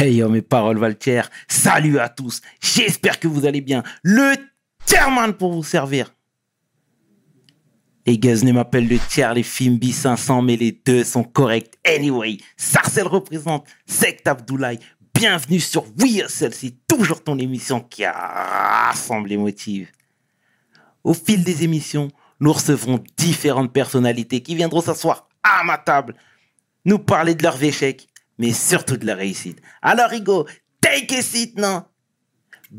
Hey yo, mes paroles Valtier, salut à tous, j'espère que vous allez bien. Le Tierman pour vous servir. Les ne m'appellent le tiers, les films B500, mais les deux sont corrects. Anyway, Sarcel représente Sect Abdoulaye. Bienvenue sur We c'est toujours ton émission qui rassemble les motifs. Au fil des émissions, nous recevrons différentes personnalités qui viendront s'asseoir à ma table, nous parler de leurs échecs, mais surtout de leur réussite. Alors, Igo, take a seat now.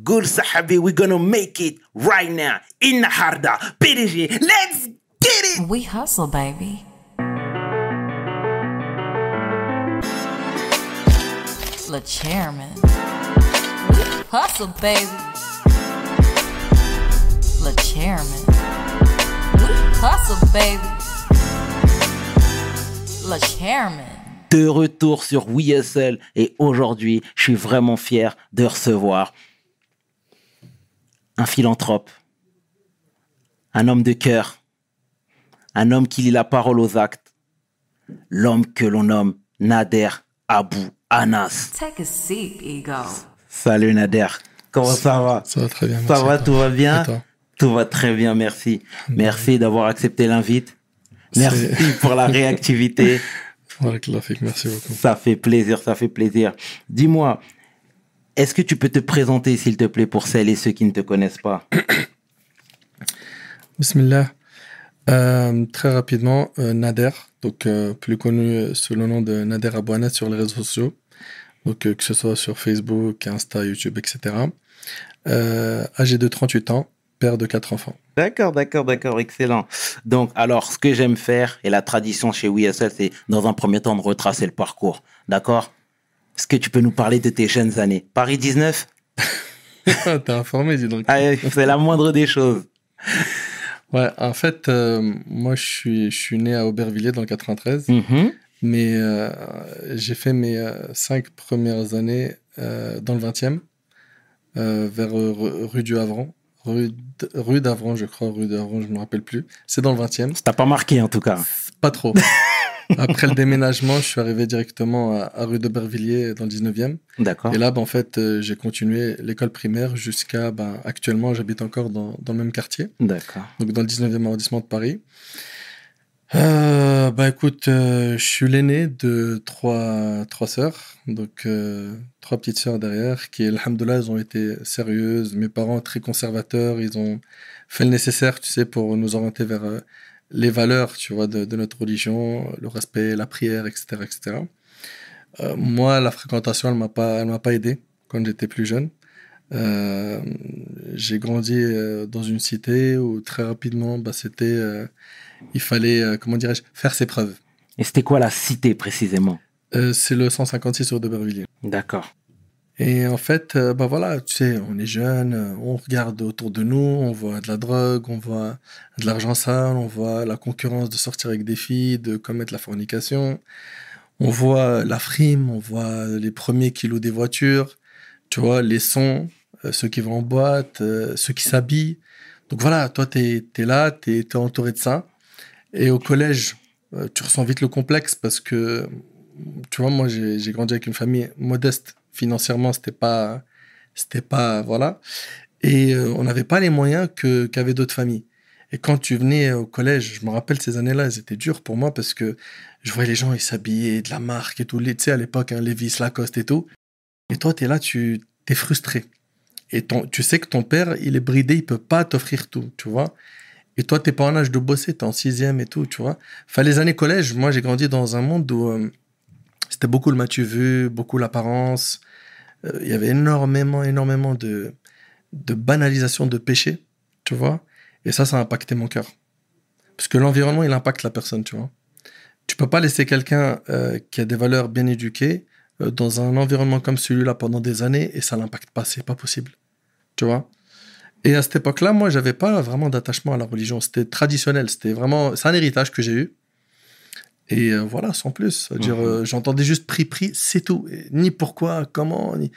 Good Sahabi, we're gonna make it right now. In Harda, PDG, let's Get it! We hustle, baby. Le chairman. We hustle, baby. Le chairman. We hustle, baby. Le chairman. De retour sur We Hustle et aujourd'hui, je suis vraiment fier de recevoir un philanthrope, un homme de cœur, un homme qui lit la parole aux actes, l'homme que l'on nomme Nader Abou Anas. Take a seat, Ego. Salut Nader, comment ça va? Ça va très bien. Ça va, tout va bien? Tout va très bien, merci. Merci d'avoir accepté l'invite. Merci pour la réactivité. merci beaucoup. Ça fait plaisir, ça fait plaisir. Dis-moi, est-ce que tu peux te présenter, s'il te plaît, pour celles et ceux qui ne te connaissent pas? Bismillah. Euh, très rapidement, euh, Nader, donc euh, plus connu sous le nom de Nader Abouanet sur les réseaux sociaux, donc que ce soit sur Facebook, Insta, YouTube, etc. âgé de 38 ans, père de quatre enfants. D'accord, d'accord, d'accord, excellent. Donc, alors, ce que j'aime faire, et la tradition chez WeSL, c'est dans un premier temps de retracer le parcours. D'accord? Est-ce que tu peux nous parler de tes jeunes années? Paris 19 T'es informé, dis donc. Ah, c'est la moindre des choses. Ouais, en fait, euh, moi, je suis, je suis né à Aubervilliers dans le 93, mm-hmm. mais euh, j'ai fait mes euh, cinq premières années dans le 20e, vers rue du Havran. Rue, rue d'Avran, je crois, rue d'Avran, je ne me rappelle plus. C'est dans le 20e. Ça t'a pas marqué en tout cas. Pas trop. Après le déménagement, je suis arrivé directement à, rue d'Aubervilliers dans le 19e. D'accord. Et là, ben, en fait, euh, j'ai continué l'école primaire jusqu'à. Ben, actuellement, j'habite encore dans, dans, le même quartier. D'accord. Donc, dans le 19e arrondissement de Paris. Euh, bah écoute, euh, je suis l'aîné de trois, trois sœurs, donc euh, trois petites sœurs derrière, qui, alhamdoulilah, elles ont été sérieuses. Mes parents, très conservateurs, ils ont fait le nécessaire, tu sais, pour nous orienter vers les valeurs, tu vois, de, notre religion, le respect, la prière, etc., etc. Euh, moi, la fréquentation, elle m'a pas, elle m'a pas aidé quand j'étais plus jeune. Euh, j'ai grandi euh, dans une cité où très rapidement, bah, c'était, il fallait, comment dirais-je, faire ses preuves. Et c'était quoi la cité précisément? C'est le 156 sur Debervilliers. D'accord. Et en fait, euh, bah voilà, tu sais, on est jeune, on regarde autour de nous, on voit de la drogue, on voit de l'argent sale, on voit la concurrence de sortir avec des filles, de commettre la fornication, on voit la frime, on voit les premiers qui louent des voitures, tu vois, les sons, euh, ceux qui vont en boîte, euh, ceux qui s'habillent. Donc voilà, toi, tu es, là, tu es, entouré de ça. Et au collège, tu ressens vite le complexe parce que, tu vois, moi, j'ai grandi avec une famille modeste financièrement, c'était pas, c'était pas, voilà. Et euh, on n'avait pas les moyens qu'avaient d'autres familles. Et quand tu venais au collège, je me rappelle ces années-là, elles étaient dures pour moi parce que je voyais les gens, ils s'habillaient de la marque et tout. Tu sais, à l'époque, hein, Levi's, Lacoste et tout. Et toi, tu es là, tu es frustré. Et ton, tu sais que ton père, il est bridé, il peut pas t'offrir tout, tu vois. Et toi, t'es pas en âge de bosser, tu es en sixième et tout, tu vois. Enfin, les années collège, moi, j'ai grandi dans un monde où euh, c'était beaucoup le matu vu, beaucoup l'apparence, euh, il y avait énormément, énormément de, de banalisation de péché, tu vois. Et ça, ça a impacté mon cœur. Parce que l'environnement, il impacte la personne, tu vois. Tu peux pas laisser quelqu'un euh, qui a des valeurs bien éduquées dans un environnement comme celui-là pendant des années et ça l'impacte pas, c'est pas possible. Tu vois Et à cette époque-là, moi, j'avais pas vraiment d'attachement à la religion. C'était traditionnel, c'était vraiment. C'est un héritage que j'ai eu. Et euh, voilà, sans plus. dire mhm. euh, j'entendais juste prix, prix, c'est tout. ni pourquoi, comment. Ni...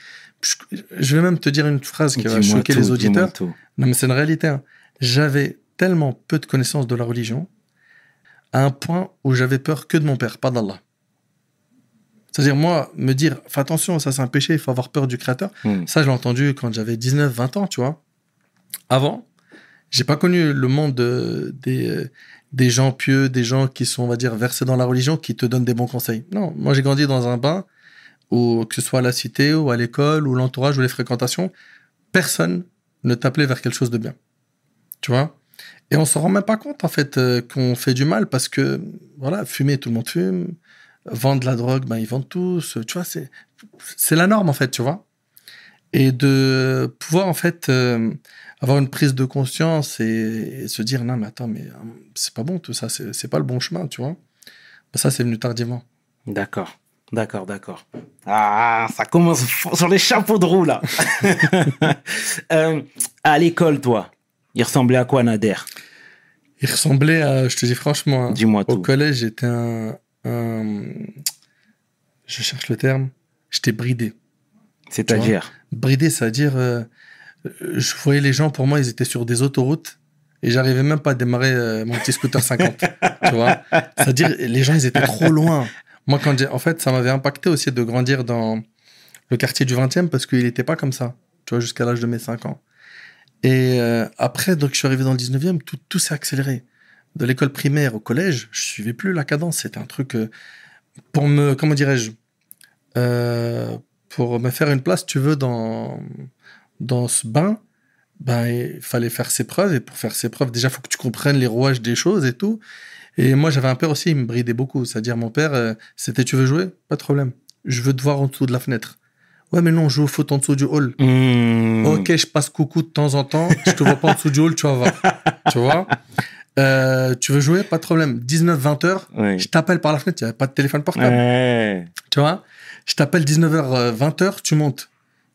Je vais même te dire une phrase qui va choquer les auditeurs. Non, mais c'est une réalité. Hein. J'avais tellement peu de connaissances de la religion à un point où j'avais peur que de mon père, pas d'Allah. C'est-à-dire, moi, me dire, fais attention, ça c'est un péché, il faut avoir peur du Créateur. Hmm. Ça, je l'ai entendu quand j'avais 19, 20 ans, tu vois. Avant, j'ai pas connu le monde de- des, euh, des gens pieux, des gens qui sont, on va dire, versés dans la religion, qui te donnent des bons conseils. Non, moi, j'ai grandi dans un bain où, que ce soit à la cité ou à l'école ou l'entourage ou les fréquentations, personne ne t'appelait vers quelque chose de bien. Tu vois? Et on s'en rend même pas compte, en fait, euh, qu'on fait du mal parce que, voilà, fumer, tout le monde fume. Vendre la drogue, ben, ils vendent tous. Tu vois, c'est la norme, en fait, tu vois? Et de pouvoir en fait euh, avoir une prise de conscience et, et se dire non mais attends mais euh, c'est pas bon tout ça c'est pas le bon chemin tu vois. Ben, ça c'est venu tardivement. D'accord, d'accord, d'accord. Ah, ça commence sur les chapeaux de roue là. Euh, à l'école, toi, il ressemblait à quoi Nader? Il ressemblait à je te dis franchement hein, au tout. collège j'étais un, un- je cherche le terme j'étais bridé. C'est-à-dire? Bridé c'est à dire euh, je voyais les gens pour moi ils étaient sur des autoroutes et j'arrivais même pas à démarrer euh, mon petit scooter 50 tu vois. C'est à dire les gens ils étaient trop loin. Moi quand j'ai en fait ça m'avait impacté aussi de grandir dans le quartier du 20e parce qu'il n'était pas comme ça tu vois jusqu'à l'âge de mes 5 ans. Et euh, après donc je suis arrivé dans le 19e tout, tout s'est accéléré. De l'école primaire au collège je suivais plus la cadence. C'était un truc euh, pour me comment dirais-je pour me faire une place tu veux dans dans ce bain ben, il fallait faire ses preuves. Et pour faire ses preuves, déjà, il faut que tu comprennes les rouages des choses et tout. Et moi, j'avais un père aussi, il me bridait beaucoup. C'est-à-dire, mon père, euh, c'était Tu veux jouer? Pas de problème. Je veux te voir en dessous de la fenêtre. Ouais, mais non, je joue au foot en dessous du hall. Hmm. Ok, je passe coucou de temps en temps. Je te vois pas en dessous du hall, tu vas voir. tu vois? Euh, Tu veux jouer? Pas de problème. 19-20 heures, Oui. je t'appelle par la fenêtre. Il n'y avait pas de téléphone portable. Ouais. Tu vois? Je t'appelle 19h, 20h, tu montes.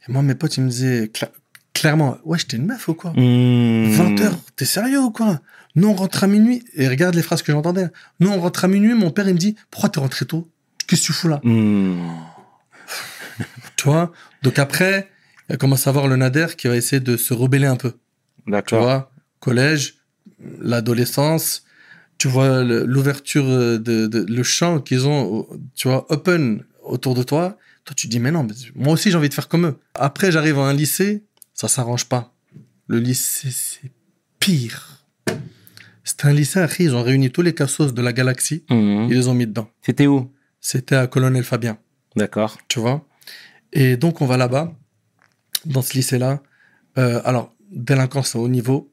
Et moi, mes potes, ils me disaient cla- clairement Ouais, j'étais une meuf ou quoi Hmm. 20 heures, t'es sérieux ou quoi? Nous, on rentre à minuit. Et regarde les phrases que j'entendais. Nous, on rentre à minuit. Mon père, il me dit Pourquoi t'es rentré tôt? Qu'est-ce que tu fous là Hmm. Tu vois? Donc après, il commence à voir le Nader qui va essayer de se rebeller un peu. Tu D'accord. vois? Collège, l'adolescence. Tu vois l'ouverture de, de- le champ qu'ils ont, tu vois, open autour de toi. Toi, tu te dis, mais non, mais moi aussi, j'ai envie de faire comme eux. Après, j'arrive à un lycée, ça s'arrange pas. Le lycée, c'est pire. C'est un lycée, ils ont réuni tous les cassos de la galaxie, Hmm. ils les ont mis dedans. C'était où? C'était à Colonel Fabien, D'accord. tu vois? Et donc, on va là-bas, dans ce lycée-là. Euh, alors, délinquance à haut niveau.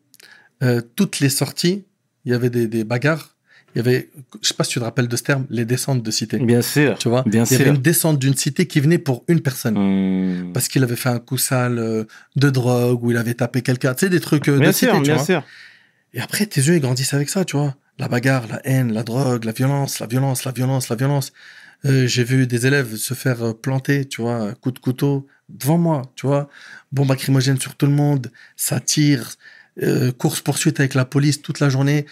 Euh, toutes les sorties, il y avait des, des bagarres. Il y avait, je sais pas si tu te rappelles de ce terme, les descentes de cité. Bien sûr. Tu vois Bien Il y avait une descente d'une cité qui venait pour une personne. Hmm. Parce qu'il avait fait un coup sale euh, de drogue ou il avait tapé quelqu'un. Tu sais, des trucs euh, Bien de sûr, cité, tu bien vois. sûr. Et après, tes yeux, ils grandissent avec ça, tu vois. La bagarre, la haine, la drogue, la violence, la violence, la violence, la violence. Euh, J'ai vu des élèves se faire planter, tu vois, coup de couteau devant moi, tu vois. Bombe lacrymogène sur tout le monde, ça tire, euh, course-poursuite avec la police toute la journée.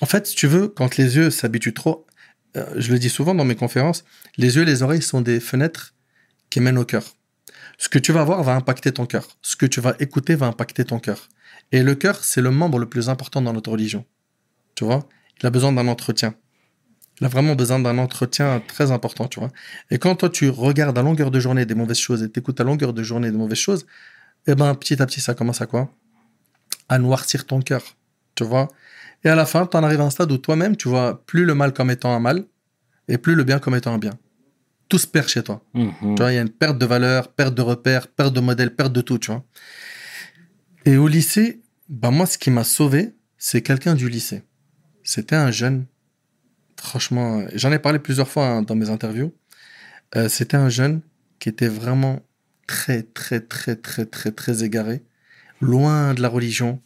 En fait, si tu veux, quand les yeux s'habituent trop, euh, je le dis souvent dans mes conférences, les yeux et les oreilles sont des fenêtres qui mènent au cœur. Ce que tu vas voir va impacter ton cœur. Ce que tu vas écouter va impacter ton cœur. Et le cœur, c'est le membre le plus important dans notre religion. Tu vois? Il a besoin d'un entretien. Il a vraiment besoin d'un entretien très important, tu vois? Et quand toi, tu regardes à longueur de journée des mauvaises choses et t'écoutes à longueur de journée des mauvaises choses, eh ben, petit à petit, ça commence à quoi? À noircir ton cœur, tu vois? Et à la fin, tu en arrives à un stade où toi-même, tu vois plus le mal comme étant un mal et plus le bien comme étant un bien. Tout se perd chez toi. Mhm. Tu vois, il y a une perte de valeur, perte de repères, perte de modèle, perte de tout, tu vois. Et au lycée, bah moi, ce qui m'a sauvé, c'est quelqu'un du lycée. C'était un jeune, franchement, j'en ai parlé plusieurs fois hein, dans mes interviews. Euh, C'était un jeune qui était vraiment très, très, très, très, très, très égaré, loin de la religion,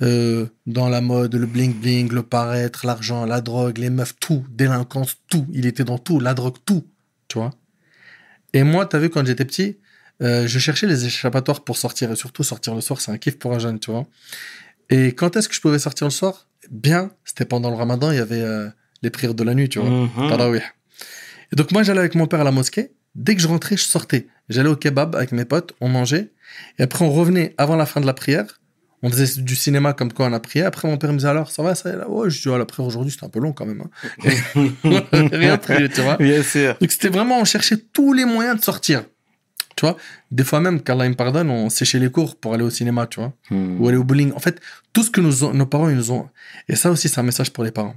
euh, dans la mode, le bling-bling, le paraître, l'argent, la drogue, les meufs, tout, délinquance, tout. Il était dans tout, la drogue, tout, tu vois? Et moi, t'as vu, quand j'étais petit, euh, je cherchais les échappatoires pour sortir, et surtout sortir le soir, c'est un kiff pour un jeune, tu vois? Et quand est-ce que je pouvais sortir le soir? Bien, c'était pendant le ramadan, il y avait euh, les prières de la nuit, tu vois? Mhm. Tarawih. Et donc moi, j'allais avec mon père à la mosquée. Dès que je rentrais, je sortais. J'allais au kebab avec mes potes, on mangeait. Et après, on revenait avant la fin de la prière. On faisait du cinéma comme quoi on a prié. Après, mon père me disait alors, ça va, ça là? Ouais, je dis, ah, la prière aujourd'hui, c'était un peu long quand même. hein. Rien prié, tu vois. Bien sûr. Donc, c'était vraiment, on cherchait tous les moyens de sortir. Tu vois, des fois même, qu'Allah me pardonne, on séchait les cours pour aller au cinéma, tu vois, Hmm. ou aller au bowling. En fait, tout ce que nous ont- nos parents, ils nous ont. Et ça aussi, c'est un message pour les parents.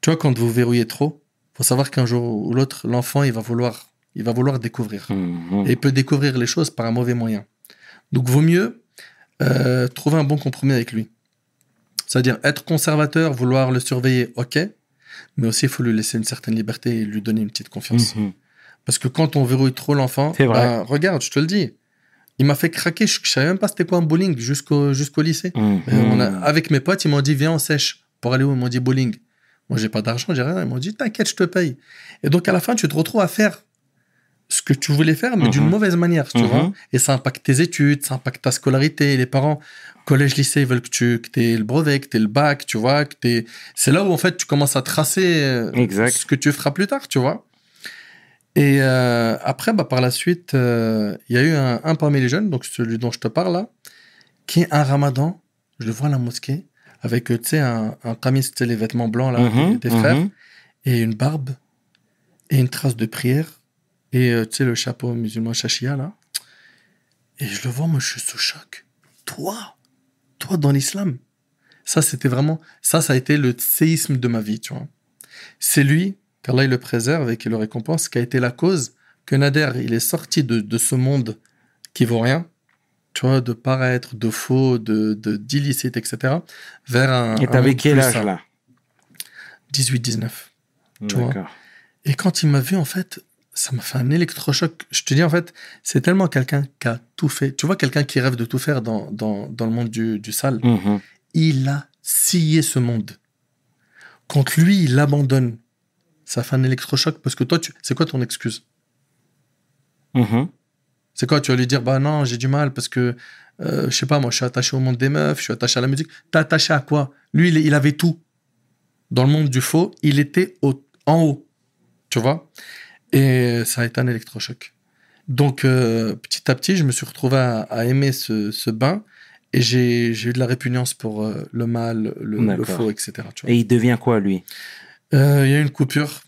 Tu vois, quand vous verrouillez trop, faut savoir qu'un jour ou l'autre, l'enfant, il va vouloir, il va vouloir découvrir. Mhm. Et il peut découvrir les choses par un mauvais moyen. Donc, vaut mieux euh, trouver un bon compromis avec lui. C'est-à-dire être conservateur, vouloir le surveiller, ok, mais aussi il faut lui laisser une certaine liberté et lui donner une petite confiance. Mhm. Parce que quand on verrouille trop l'enfant, bah, regarde, je te le dis, il m'a fait craquer, je, je savais même pas c'était quoi un bowling jusqu'au jusqu'au lycée. Mhm. Euh, on a- avec mes potes, ils m'ont dit viens on sèche pour aller où? Ils m'ont dit bowling. Moi j'ai pas d'argent, j'ai rien. Ils m'ont dit t'inquiète, je te paye. Et donc à la fin, tu te retrouves à faire ce que tu voulais faire, mais Mhm. d'une mauvaise manière, tu Mhm. vois. Et ça impacte tes études, ça impacte ta scolarité. Les parents, collège, lycée, ils veulent que tu que aies le brevet, que tu le bac, tu vois. que C'est là où en fait tu commences à tracer euh, Exact. ce que tu feras plus tard, tu vois. Et euh, après, bah, par la suite, euh, il y a eu un, un parmi les jeunes, donc celui dont je te parle là, qui est un ramadan. Je le vois à la mosquée avec, tu sais, un, un camis, tu sais, les vêtements blancs là, Mhm. des, des frères, Mhm. et une barbe, et une trace de prière, et euh, tu sais, le chapeau musulman chachia là. Et je le vois, moi, je suis sous choc. Toi, toi dans l'islam? Ça, c'était vraiment, ça, ça a été le séisme de ma vie, tu vois. C'est lui, qu'Allah il le préserve et qu'il le récompense, qui a été la cause que Nader, il est sorti de, de ce monde qui vaut rien, tu vois, de paraître, de faux, de, d'illicite, etc., vers un. Et t'avais quel âge là? 18-19. Tu vois. Et quand il m'a vu, en fait, ça m'a fait un électrochoc. Je te dis, en fait, c'est tellement quelqu'un qui a tout fait. Tu vois, quelqu'un qui rêve de tout faire dans, dans, dans le monde du, du sale? Mhm. Il a scié ce monde. Quand lui, il abandonne, ça fait un électrochoc parce que toi, tu... c'est quoi ton excuse? Mhm. C'est quoi Tu vas lui dire, bah non, j'ai du mal parce que, euh, je sais pas, moi, je suis attaché au monde des meufs, je suis attaché à la musique. T'es attaché à quoi? Lui, il, il avait tout. Dans le monde du faux, il était au- en haut. Tu vois? Et ça a été un électrochoc. Donc, euh, petit à petit, je me suis retrouvé à, à aimer ce, ce bain et j'ai eu de la répugnance pour euh, le mal, le, faux, etc. tu vois. Et il devient quoi lui? Euh, Il y a eu une coupure.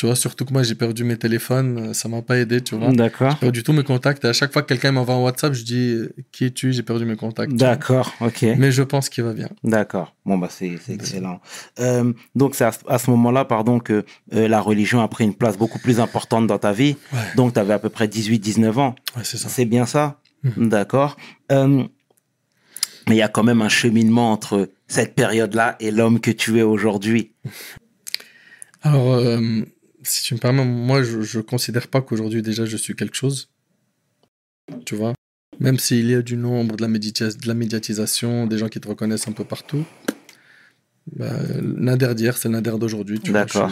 Tu vois, surtout que moi, j'ai perdu mes téléphones. euh, Ça m'a pas aidé, tu vois. D'accord. J'ai perdu tous mes contacts. Et à chaque fois que quelqu'un m'envoie un WhatsApp, je dis euh, Qui es-tu? J'ai perdu mes contacts. D'accord, ok. Mais je pense qu'il va bien. D'accord. Bon, bah, c'est excellent. Euh, donc, c'est à, ce- à ce moment-là, pardon, que euh, la religion a pris une place beaucoup plus importante dans ta vie. Ouais, Donc, tu avais à peu près 18-19 ans. ouais c'est ça. C'est bien ça? Mhm. D'accord. Euh, mais il y a quand même un cheminement entre cette période-là et l'homme que tu es aujourd'hui. Alors, si tu me permets, moi, je, je considère pas qu'aujourd'hui, déjà, je suis quelque chose. Tu vois? Même s'il y a du nombre, de la, de la médiatisation, des gens qui te reconnaissent un peu partout. Bah, Nader d'hier, c'est Nader d'aujourd'hui. D'accord.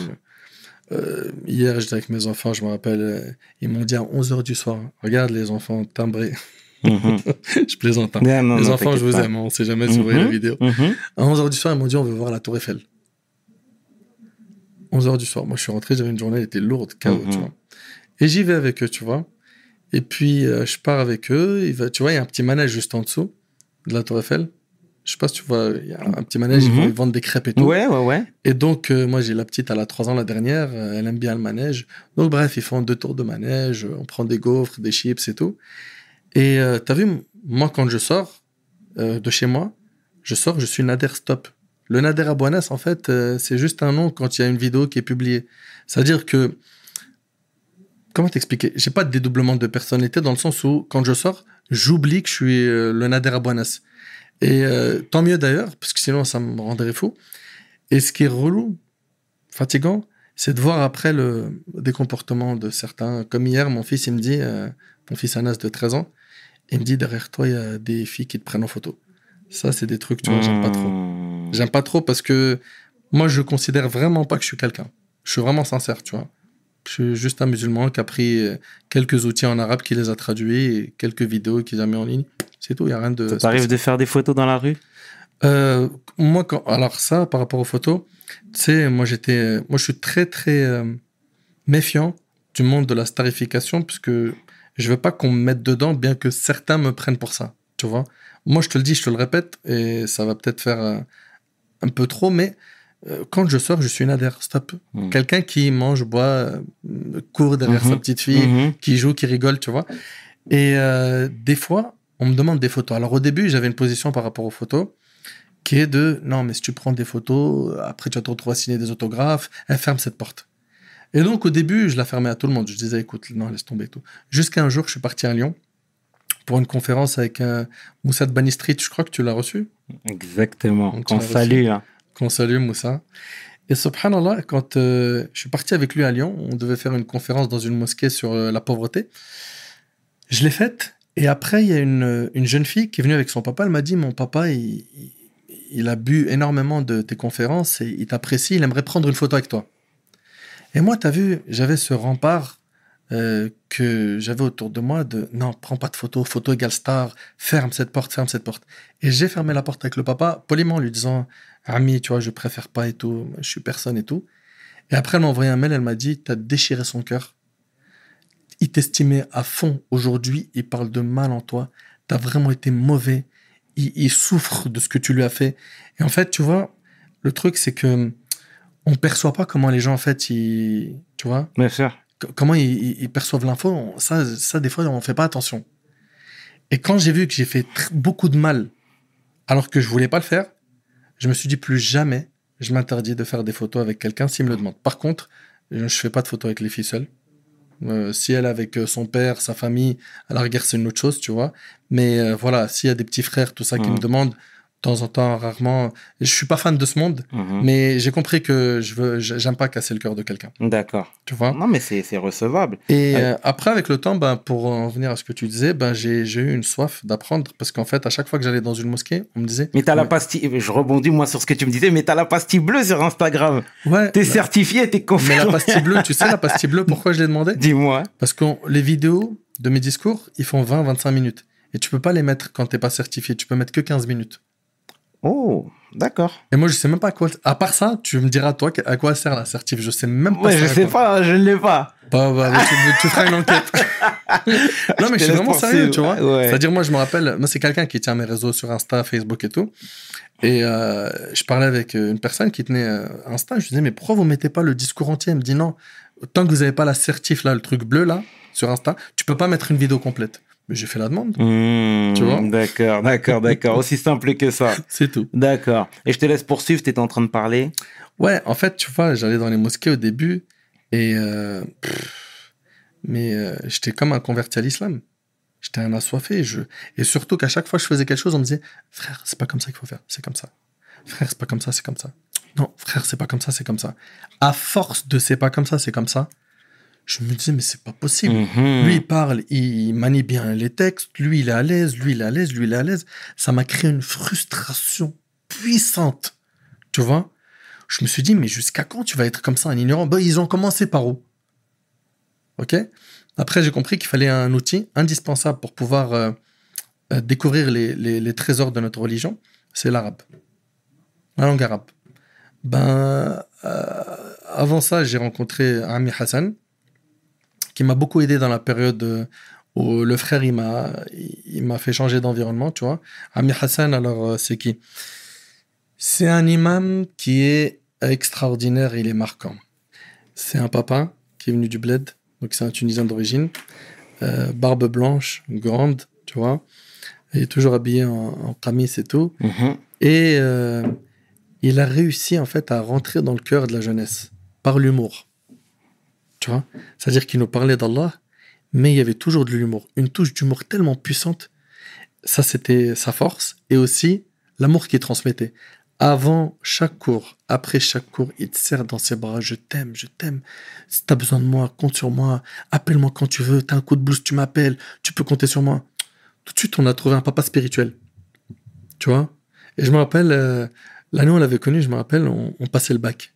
euh, hier, j'étais avec mes enfants, je me rappelle, euh, ils m'ont dit à 11h du soir, regarde les enfants timbrés. Mhm. je plaisante. hein. Non, non, les non, enfants, je vous pas. aime, on sait jamais si vous voyez Mhm, la vidéo. mhm. À 11h du soir, ils m'ont dit on veut voir la Tour Eiffel. 11h du soir. Moi, je suis rentré, j'avais une journée, elle était lourde, chaos, Mhm. tu vois. Et j'y vais avec eux, tu vois. Et puis, euh, je pars avec eux. Il va, tu vois, il y a un petit manège juste en dessous de la Tour Eiffel. Je sais pas si tu vois, il y a un petit manège, ils, Mhm. vont- ils vendent des crêpes et tout. Ouais, ouais, ouais. Et donc, euh, moi, j'ai la petite, elle a 3 ans la dernière, euh, elle aime bien le manège. Donc, bref, ils font deux tours de manège, on prend des gaufres, des chips et tout. Et euh, t'as vu, moi, quand je sors de chez moi, je sors, je suis Nader Stop. Le Nader Abouanas, en fait, euh, c'est juste un nom quand il y a une vidéo qui est publiée. C'est-à-dire que, comment t'expliquer? J'ai pas de dédoublement de personnalité dans le sens où, quand je sors, j'oublie que je suis euh, le Nader Abouanas. Et euh, tant mieux d'ailleurs, parce que sinon, ça me rendrait fou. Et ce qui est relou, fatigant, c'est de voir après le, des comportements de certains. Comme hier, mon fils, il me dit, mon fils Anas de 13 ans, il me dit derrière toi, il y a des filles qui te prennent en photo. Ça, c'est des trucs, tu vois, j'aime pas trop. Mhm. J'aime pas trop parce que moi, je considère vraiment pas que je suis quelqu'un. Je suis vraiment sincère, tu vois. Je suis juste un musulman qui a pris euh, quelques outils en arabe, qui les a traduits, et quelques vidéos qu'il a mis en ligne. C'est tout, il y a rien de. Ça t'arrive de faire des photos dans la rue? Euh, moi, quand, alors ça, par rapport aux photos, tu sais, moi j'étais, moi je suis très très euh, méfiant du monde de la starification, puisque je veux pas qu'on me mette dedans, bien que certains me prennent pour ça. Tu vois Moi, je te le dis, je te le répète, et ça va peut-être faire euh, un peu trop, mais euh, quand je sors, je suis une adhère. Stop. Mm. Quelqu'un qui mange, boit, euh, court derrière Mhm. sa petite fille, Mhm. qui joue, qui rigole, tu vois. Et euh, des fois, on me demande des photos. Alors au début, j'avais une position par rapport aux photos qui est de non, mais si tu prends des photos, après tu vas te retrouver à signer des autographes, elle ferme cette porte. Et donc au début, je la fermais à tout le monde. Je disais écoute, non, laisse tomber et tout. Jusqu'à un jour, je suis parti à Lyon pour une conférence avec euh, Moussa de Bani Street. Je crois que tu l'as reçu. Exactement. Qu'on salue. hein. Qu'on salue Moussa. Et subhanallah, quand euh, je suis parti avec lui à Lyon, on devait faire une conférence dans une mosquée sur euh, la pauvreté. Je l'ai faite. Et après, il y a une, une jeune fille qui est venue avec son papa. Elle m'a dit Mon papa, il- il a bu énormément de tes conférences et il t'apprécie. Il aimerait prendre une photo avec toi. Et moi, tu as vu, j'avais ce rempart euh, que j'avais autour de moi de non, prends pas de photo, photo égale star, ferme cette porte, ferme cette porte. Et j'ai fermé la porte avec le papa, poliment, en lui disant Ami, tu vois, je préfère pas et tout, je suis personne et tout. Et après, elle m'a envoyé un mail, elle m'a dit T'as déchiré son cœur. Il t'estimait à fond. Aujourd'hui, il parle de mal en toi. T'as vraiment été mauvais. Il, il souffre de ce que tu lui as fait. Et en fait, tu vois, le truc, c'est que on perçoit pas comment les gens, en fait, ils, tu vois, Bien sûr. Comment ils, perçoivent l'info. Ça, ça, des fois, on fait pas attention. Et quand j'ai vu que j'ai fait beaucoup de mal, alors que je voulais pas le faire, je me suis dit plus jamais, je m'interdis de faire des photos avec quelqu'un s'il me le demande. Par contre, je je fais pas de photos avec les filles seules. Euh, si elle avec euh, son père, sa famille, à la rigueur, c'est une autre chose, tu vois. Mais euh, voilà, s'il y a des petits frères, tout ça, qui me demandent, de temps en temps, rarement. Je suis pas fan de ce monde, Mhm. mais j'ai compris que je veux, j'aime pas casser le cœur de quelqu'un, D'accord. tu vois? Non, mais c'est recevable. Et Ouais. euh, après, avec le temps, ben, pour en venir à ce que tu disais, ben, j'ai eu une soif d'apprendre parce qu'en fait, à chaque fois que j'allais dans une mosquée, on me disait. Mais t'as la Ouais. pastille, je rebondis moi sur ce que tu me disais, mais t'as la pastille bleue sur Instagram. Ouais. T'es bah, certifié, t'es mais confirmé. la pastille bleue, tu sais, la pastille bleue, pourquoi je l'ai demandé? Dis-moi. Parce que les vidéos de mes discours, ils font 20-25 minutes. Et tu peux pas les mettre quand t'es pas certifié. Tu peux mettre que 15 minutes. Oh, d'accord. Et moi, je sais même pas à quoi. À part ça, tu me diras, toi, à quoi sert la certif Je sais même pas. Ouais, je sais pas, je ne l'ai pas. Bah, bah, bah, tu, tu feras une enquête. non, mais je suis vraiment penser, sérieux, tu vois. ouais. C'est-à-dire, moi, je me rappelle, moi, c'est quelqu'un qui tient mes réseaux sur Insta, Facebook et tout. Et euh, je parlais avec euh, une personne qui tenait euh, Insta. Je lui disais, mais pourquoi vous mettez pas le discours entier? Elle me dit, non, tant que vous avez pas la certif, là, le truc bleu, là, sur Insta, tu peux pas mettre une vidéo complète. Mais j'ai fait la demande. Hmm, Tu vois D'accord, d'accord, d'accord. Aussi simple que ça. C'est tout. D'accord. Et je te laisse poursuivre, t'étais en train de parler. Ouais, en fait, tu vois, j'allais dans les mosquées au début et. euh, pff, mais euh, j'étais comme un converti à l'islam. J'étais un assoiffé. Je... Et surtout qu'à chaque fois que je faisais quelque chose, on me disait Frère, c'est pas comme ça qu'il faut faire, c'est comme ça. Frère, c'est pas comme ça, c'est comme ça. Non, frère, c'est pas comme ça, c'est comme ça. À force de c'est pas comme ça, c'est comme ça, je me disais, mais c'est pas possible. Mhm. Lui, il parle, il manie bien les textes, lui, il est à l'aise, lui, il est à l'aise, lui, il est à l'aise. Ça m'a créé une frustration puissante. Tu vois? Je me suis dit, mais jusqu'à quand tu vas être comme ça, un ignorant? Bah, Ils ont commencé par où? Ok? Après, j'ai compris qu'il fallait un outil indispensable pour pouvoir euh, euh, découvrir les, les- les trésors de notre religion. C'est l'arabe. La langue arabe. Ben, euh, avant ça, j'ai rencontré Ami Hassan, qui m'a beaucoup aidé dans la période euh, où le frère il m'a il m'a fait changer d'environnement, tu vois. Ami Hassan, alors euh, c'est qui? C'est un imam qui est extraordinaire, il est marquant. C'est un papa qui est venu du bled, donc c'est un Tunisien d'origine, euh, barbe blanche, grande, tu vois. Il est toujours habillé en, en et tout. Mhm. Et euh, il a réussi en fait à rentrer dans le cœur de la jeunesse par l'humour. Tu vois C'est-à-dire qu'il nous parlait d'Allah, mais il y avait toujours de l'humour. Une touche d'humour tellement puissante. Ça, c'était sa force. Et aussi l'amour qu'il transmettait. Avant chaque cours, après chaque cours, il te serre dans ses bras. Je t'aime, je t'aime. Si t'as besoin de moi, compte sur moi. Appelle-moi quand tu veux. T'as un coup de blues, tu m'appelles. Tu peux compter sur moi. Tout de suite, on a trouvé un papa spirituel. Tu vois? Et je me rappelle, euh, l'année où on l'avait connu, je me rappelle, on passait le bac.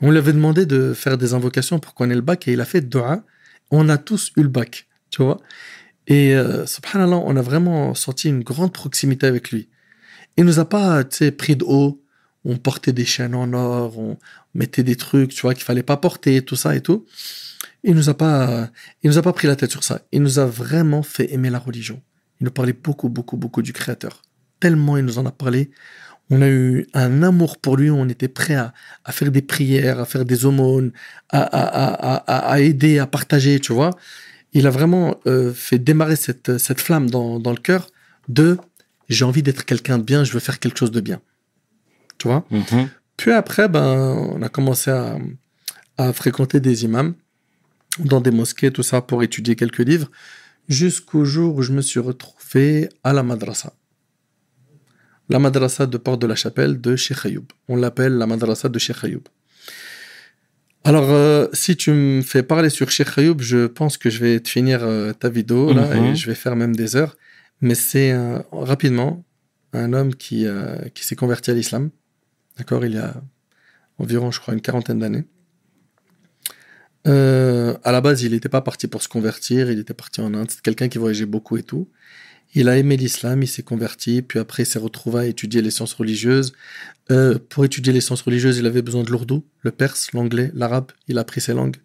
On lui avait demandé de faire des invocations pour qu'on ait le bac et il a fait dua. On a tous eu le bac, tu vois. Et euh, subhanallah, on a vraiment senti une grande proximité avec lui. Il nous a pas, pris de haut. On portait des chaînes en or, on mettait des trucs, tu vois, qu'il fallait pas porter, tout ça et tout. Il nous a pas, il nous a pas pris la tête sur ça. Il nous a vraiment fait aimer la religion. il nous parlait beaucoup, beaucoup, beaucoup du Créateur. Tellement il nous en a parlé. On a eu un amour pour lui, on était prêt à, à faire des prières, à faire des aumônes, à, à, à, à aider, à partager, tu vois. Il a vraiment euh, fait démarrer cette, cette flamme dans, dans le cœur de j'ai envie d'être quelqu'un de bien, je veux faire quelque chose de bien. Tu vois Mhm. Puis après, ben, on a commencé à, à fréquenter des imams dans des mosquées, tout ça, pour étudier quelques livres, jusqu'au jour où je me suis retrouvé à la madrasa. La madrasa de Porte de la Chapelle de Cheikh Ayoub. On l'appelle la madrasa de Cheikh Ayoub. Alors, euh, si tu me fais parler sur Cheikh Ayoub, je pense que je vais te finir euh, ta vidéo là Mhm. et je vais faire même des heures. Mais c'est euh, rapidement un homme qui, euh, qui s'est converti à l'islam. D'accord Il y a environ, je crois, une quarantaine d'années. À la base, il n'était pas parti pour se convertir, il était parti en Inde. C'est quelqu'un qui voyageait beaucoup et tout. Il a aimé l'islam, il s'est converti, puis après il s'est retrouvé à étudier les sciences religieuses. Euh, pour étudier les sciences religieuses, il avait besoin de l'ourdou, le perse, l'anglais, l'arabe. Il a appris ces langues.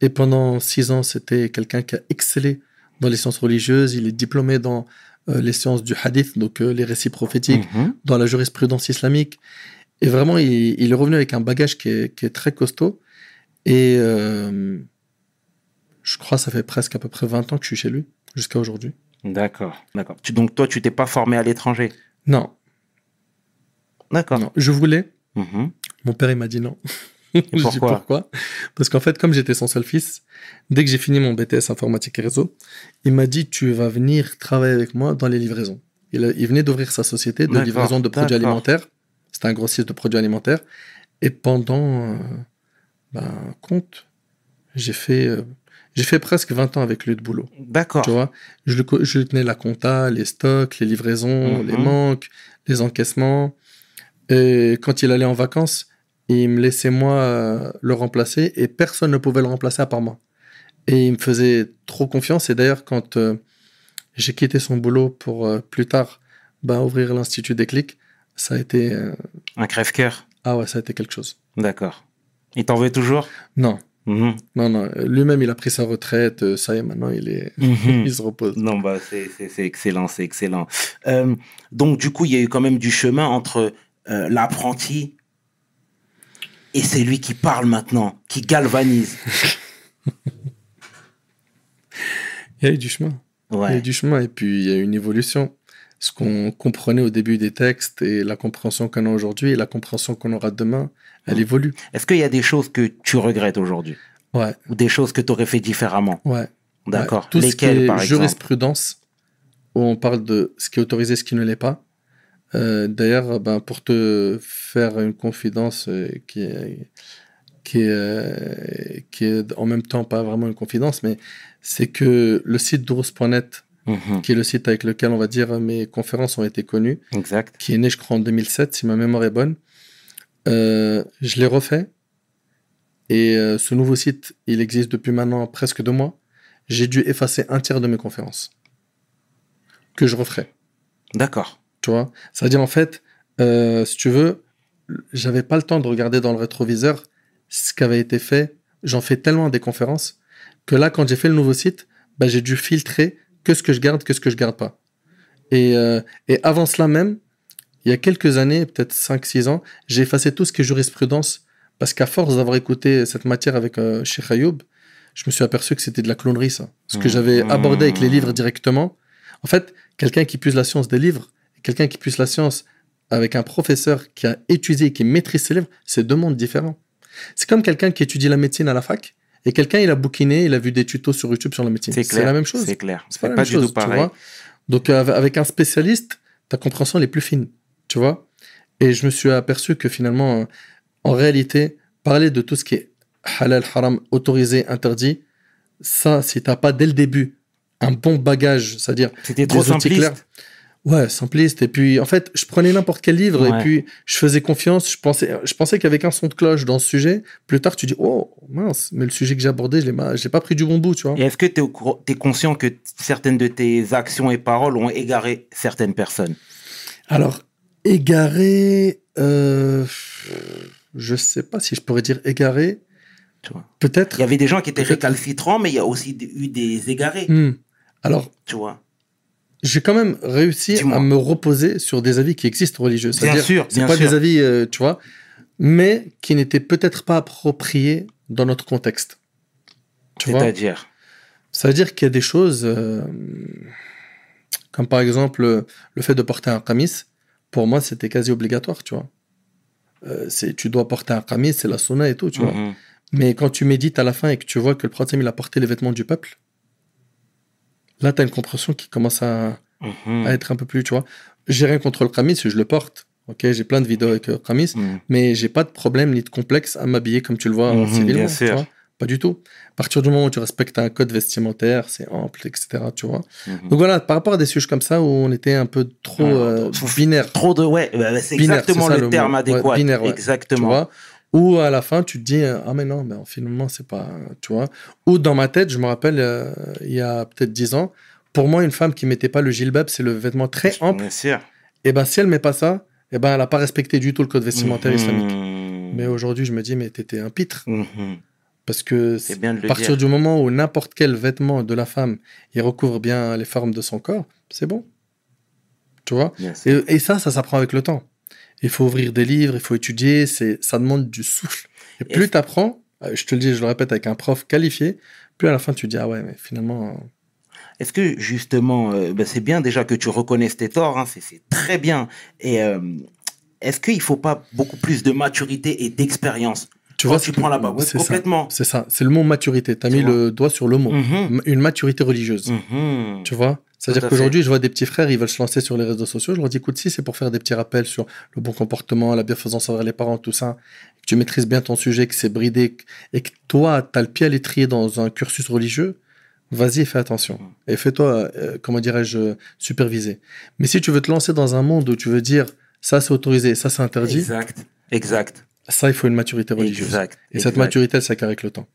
Et pendant six ans, c'était quelqu'un qui a excellé dans les sciences religieuses. Il est diplômé dans euh, les sciences du hadith, donc euh, les récits prophétiques Mhm. dans la jurisprudence islamique. Et vraiment, il, il est revenu avec un bagage qui est, qui est très costaud. Et je crois que ça fait presque à peu près 20 ans que je suis chez lui, jusqu'à aujourd'hui. D'accord, d'accord. Tu- Donc toi, tu t'es pas formé à l'étranger? Non, D'accord. non, je voulais. Mhm. Mon père, il m'a dit non. Je dis pourquoi? pourquoi? Parce qu'en fait, comme j'étais son seul fils, dès que j'ai fini mon BTS informatique et réseau, il m'a dit Tu vas venir travailler avec moi dans les livraisons. Il, a- il venait d'ouvrir sa société de livraison de produits alimentaires. C'était un grossiste de produits alimentaires. Et pendant, euh, ben, compte, j'ai fait, euh, j'ai fait presque 20 ans avec lui de boulot. D'accord. Tu vois, je, le je lui tenais la compta, les stocks, les livraisons, Mhm. les manques, les encaissements. Et quand il allait en vacances, il me laissait moi euh, le remplacer et personne ne pouvait le remplacer à part moi. Et il me faisait trop confiance. Et d'ailleurs, quand euh, j'ai quitté son boulot pour euh, plus tard bah, ouvrir l'Institut des clics, ça a été. euh, Un crève-cœur. ah ouais, ça a été quelque chose. D'accord. Il t'en veut toujours? Non, Mhm. non, non. Lui-même, il a pris sa retraite. euh, Ça y est, maintenant, il, est... Mhm. il se repose. Non, bah, c'est, excellent, c'est excellent. Euh, donc, du coup, il y a eu quand même du chemin entre euh, l'apprenti et c'est lui qui parle maintenant, qui galvanise. Il y a eu du chemin. Il y a Ouais. eu du chemin et puis il y a eu une évolution. Ce qu'on comprenait au début des textes et la compréhension qu'on a aujourd'hui et la compréhension qu'on aura demain, elle évolue. Est-ce qu'il y a des choses que tu regrettes aujourd'hui? Ouais, ou des choses que tu aurais fait différemment? Ouais. D'accord. Ouais. Tout Lesquelles, ce qui est par exemple? jurisprudence, où on parle de ce qui est autorisé, ce qui ne l'est pas. Euh, D'ailleurs, ben, pour te faire une confidence euh, qui est, qui, est, euh, qui est en même temps pas vraiment une confidence, mais c'est que le site d'ours.net, Mhm. qui est le site avec lequel on va dire mes conférences ont été connues, Exact. qui est né, je crois, en 2007, si ma mémoire est bonne. Euh, je l'ai refait. Et euh, ce nouveau site, il existe depuis maintenant presque deux mois. J'ai dû effacer un tiers de mes conférences. Que je referai. D'accord. Tu vois? C'est-à-dire, en fait, euh, si tu veux, j'avais pas le temps de regarder dans le rétroviseur ce qui avait été fait. J'en fais tellement des conférences que là, quand j'ai fait le nouveau site, bah, j'ai dû filtrer que ce que je garde, que ce que je garde pas. Et, euh, et avant cela même, il y a quelques années, peut-être 5-6 ans, j'ai effacé tout ce qui est jurisprudence parce qu'à force d'avoir écouté cette matière avec euh, Cheikh Ayoub, je me suis aperçu que c'était de la clonerie, ça. Ce que Mmh. j'avais abordé avec les livres directement. En fait, quelqu'un qui puise la science des livres, et quelqu'un qui puise la science avec un professeur qui a étudié, qui maîtrise ses livres, c'est deux mondes différents. C'est comme quelqu'un qui étudie la médecine à la fac, et quelqu'un, il a bouquiné, il a vu des tutos sur YouTube sur la médecine. C'est la même chose. C'est clair. C'est la pas, même du chose, tout tu pareil. vois. Donc, euh, avec un spécialiste, ta compréhension elle est plus fine, tu vois. Et je me suis aperçu que finalement, euh, en réalité, parler de tout ce qui est halal, haram, autorisé, interdit, ça, si t'as pas dès le début un bon bagage, c'est-à-dire C'était trop outils simpliste. clairs. Ouais, simpliste. Et puis, en fait, je prenais n'importe quel livre Ouais. et puis je faisais confiance. Je pensais, je pensais qu'avec un son de cloche dans ce sujet, plus tard, tu dis, oh, mince, mais le sujet que j'ai abordé, je l'ai pas pris du bon bout, tu vois. Et est-ce que tu es, conscient que certaines de tes actions et paroles ont égaré certaines personnes? Alors, égaré, euh, je sais pas si je pourrais dire égaré. Tu vois. Peut-être. Il y avait des gens qui étaient récalcitrants, mais il y a aussi eu des égarés, Hmm. Alors, tu vois. j'ai quand même réussi à me reposer sur des avis qui existent religieux. Bien sûr, c'est pas sûr. des avis, euh, tu vois, mais qui n'étaient peut-être pas appropriés dans notre contexte. C'est-à-dire. Ça veut dire qu'il y a des choses, euh, comme par exemple euh, le fait de porter un camis, pour moi, c'était quasi obligatoire, tu vois. Euh, c'est, tu dois porter un camis, c'est la sunna et tout, tu vois. Mhm. Mais quand tu médites à la fin et que tu vois que le prophète il a porté les vêtements du peuple, là, tu as une compréhension qui commence à, Mhm. à être un peu plus, tu vois. J'ai rien contre le camis, je le porte. Ok, j'ai plein de vidéos avec le camis, Mhm. mais j'ai pas de problème ni de complexe à m'habiller comme tu le vois en Mhm, civilement, tu vois. Pas du tout. À partir du moment où tu respectes un code vestimentaire, c'est ample, etc. Tu vois. Mhm. Donc voilà, par rapport à des sujets comme ça où on était un peu trop Ouais, euh, trop- binaire, Trop de. Ouais, bah, c'est Binaire, exactement c'est ça le, terme mot. adéquat. Ouais, binaire, ouais. Exactement. Ou à la fin, tu te dis, euh, ah mais non, mais finalement, c'est pas, tu vois. Ou dans ma tête, je me rappelle, euh, il y a peut-être 10 ans, pour moi, une femme qui mettait pas le gilbab, c'est le vêtement très ample. Et ben, si elle met pas ça, et ben, elle a pas respecté du tout le code vestimentaire Mhm. islamique. Mais aujourd'hui, je me dis, mais t'étais un pitre. Mhm. Parce que à partir dire. du moment où n'importe quel vêtement de la femme, il recouvre bien les formes de son corps, c'est bon. Tu vois? Et, et ça, ça s'apprend avec le temps. Il faut ouvrir des livres, il faut étudier, c'est, ça demande du souffle. Et plus tu apprends, je te le dis, je le répète, avec un prof qualifié, plus à la fin tu dis, ah ouais, mais finalement, euh, Est-ce que justement, euh, ben, c'est bien déjà que tu reconnaisses tes torts, hein, c'est très bien. Et euh, est-ce qu'il faut pas beaucoup plus de maturité et d'expérience tu vois, tu c'est- prends là-bas, complètement. C'est ça, c'est le mot maturité. Tu as Tu mis vois. le doigt sur le mot. Mhm. Une maturité religieuse. Mhm. Tu vois? C'est-à-dire qu'aujourd'hui, je vois des petits frères, ils veulent se lancer sur les réseaux sociaux. Je leur dis, écoute, si c'est pour faire des petits rappels sur le bon comportement, la bienfaisance envers les parents, tout ça, que tu maîtrises bien ton sujet, que c'est bridé, et que toi, tu as le pied à l'étrier dans un cursus religieux, vas-y, fais attention. Et fais-toi, euh, comment dirais-je, superviser. Mais si tu veux te lancer dans un monde où tu veux dire, ça c'est autorisé, ça c'est interdit, Exact. Exact. Ça, il faut une maturité religieuse. Exact. Et cette maturité, elle s'acquiert avec le temps.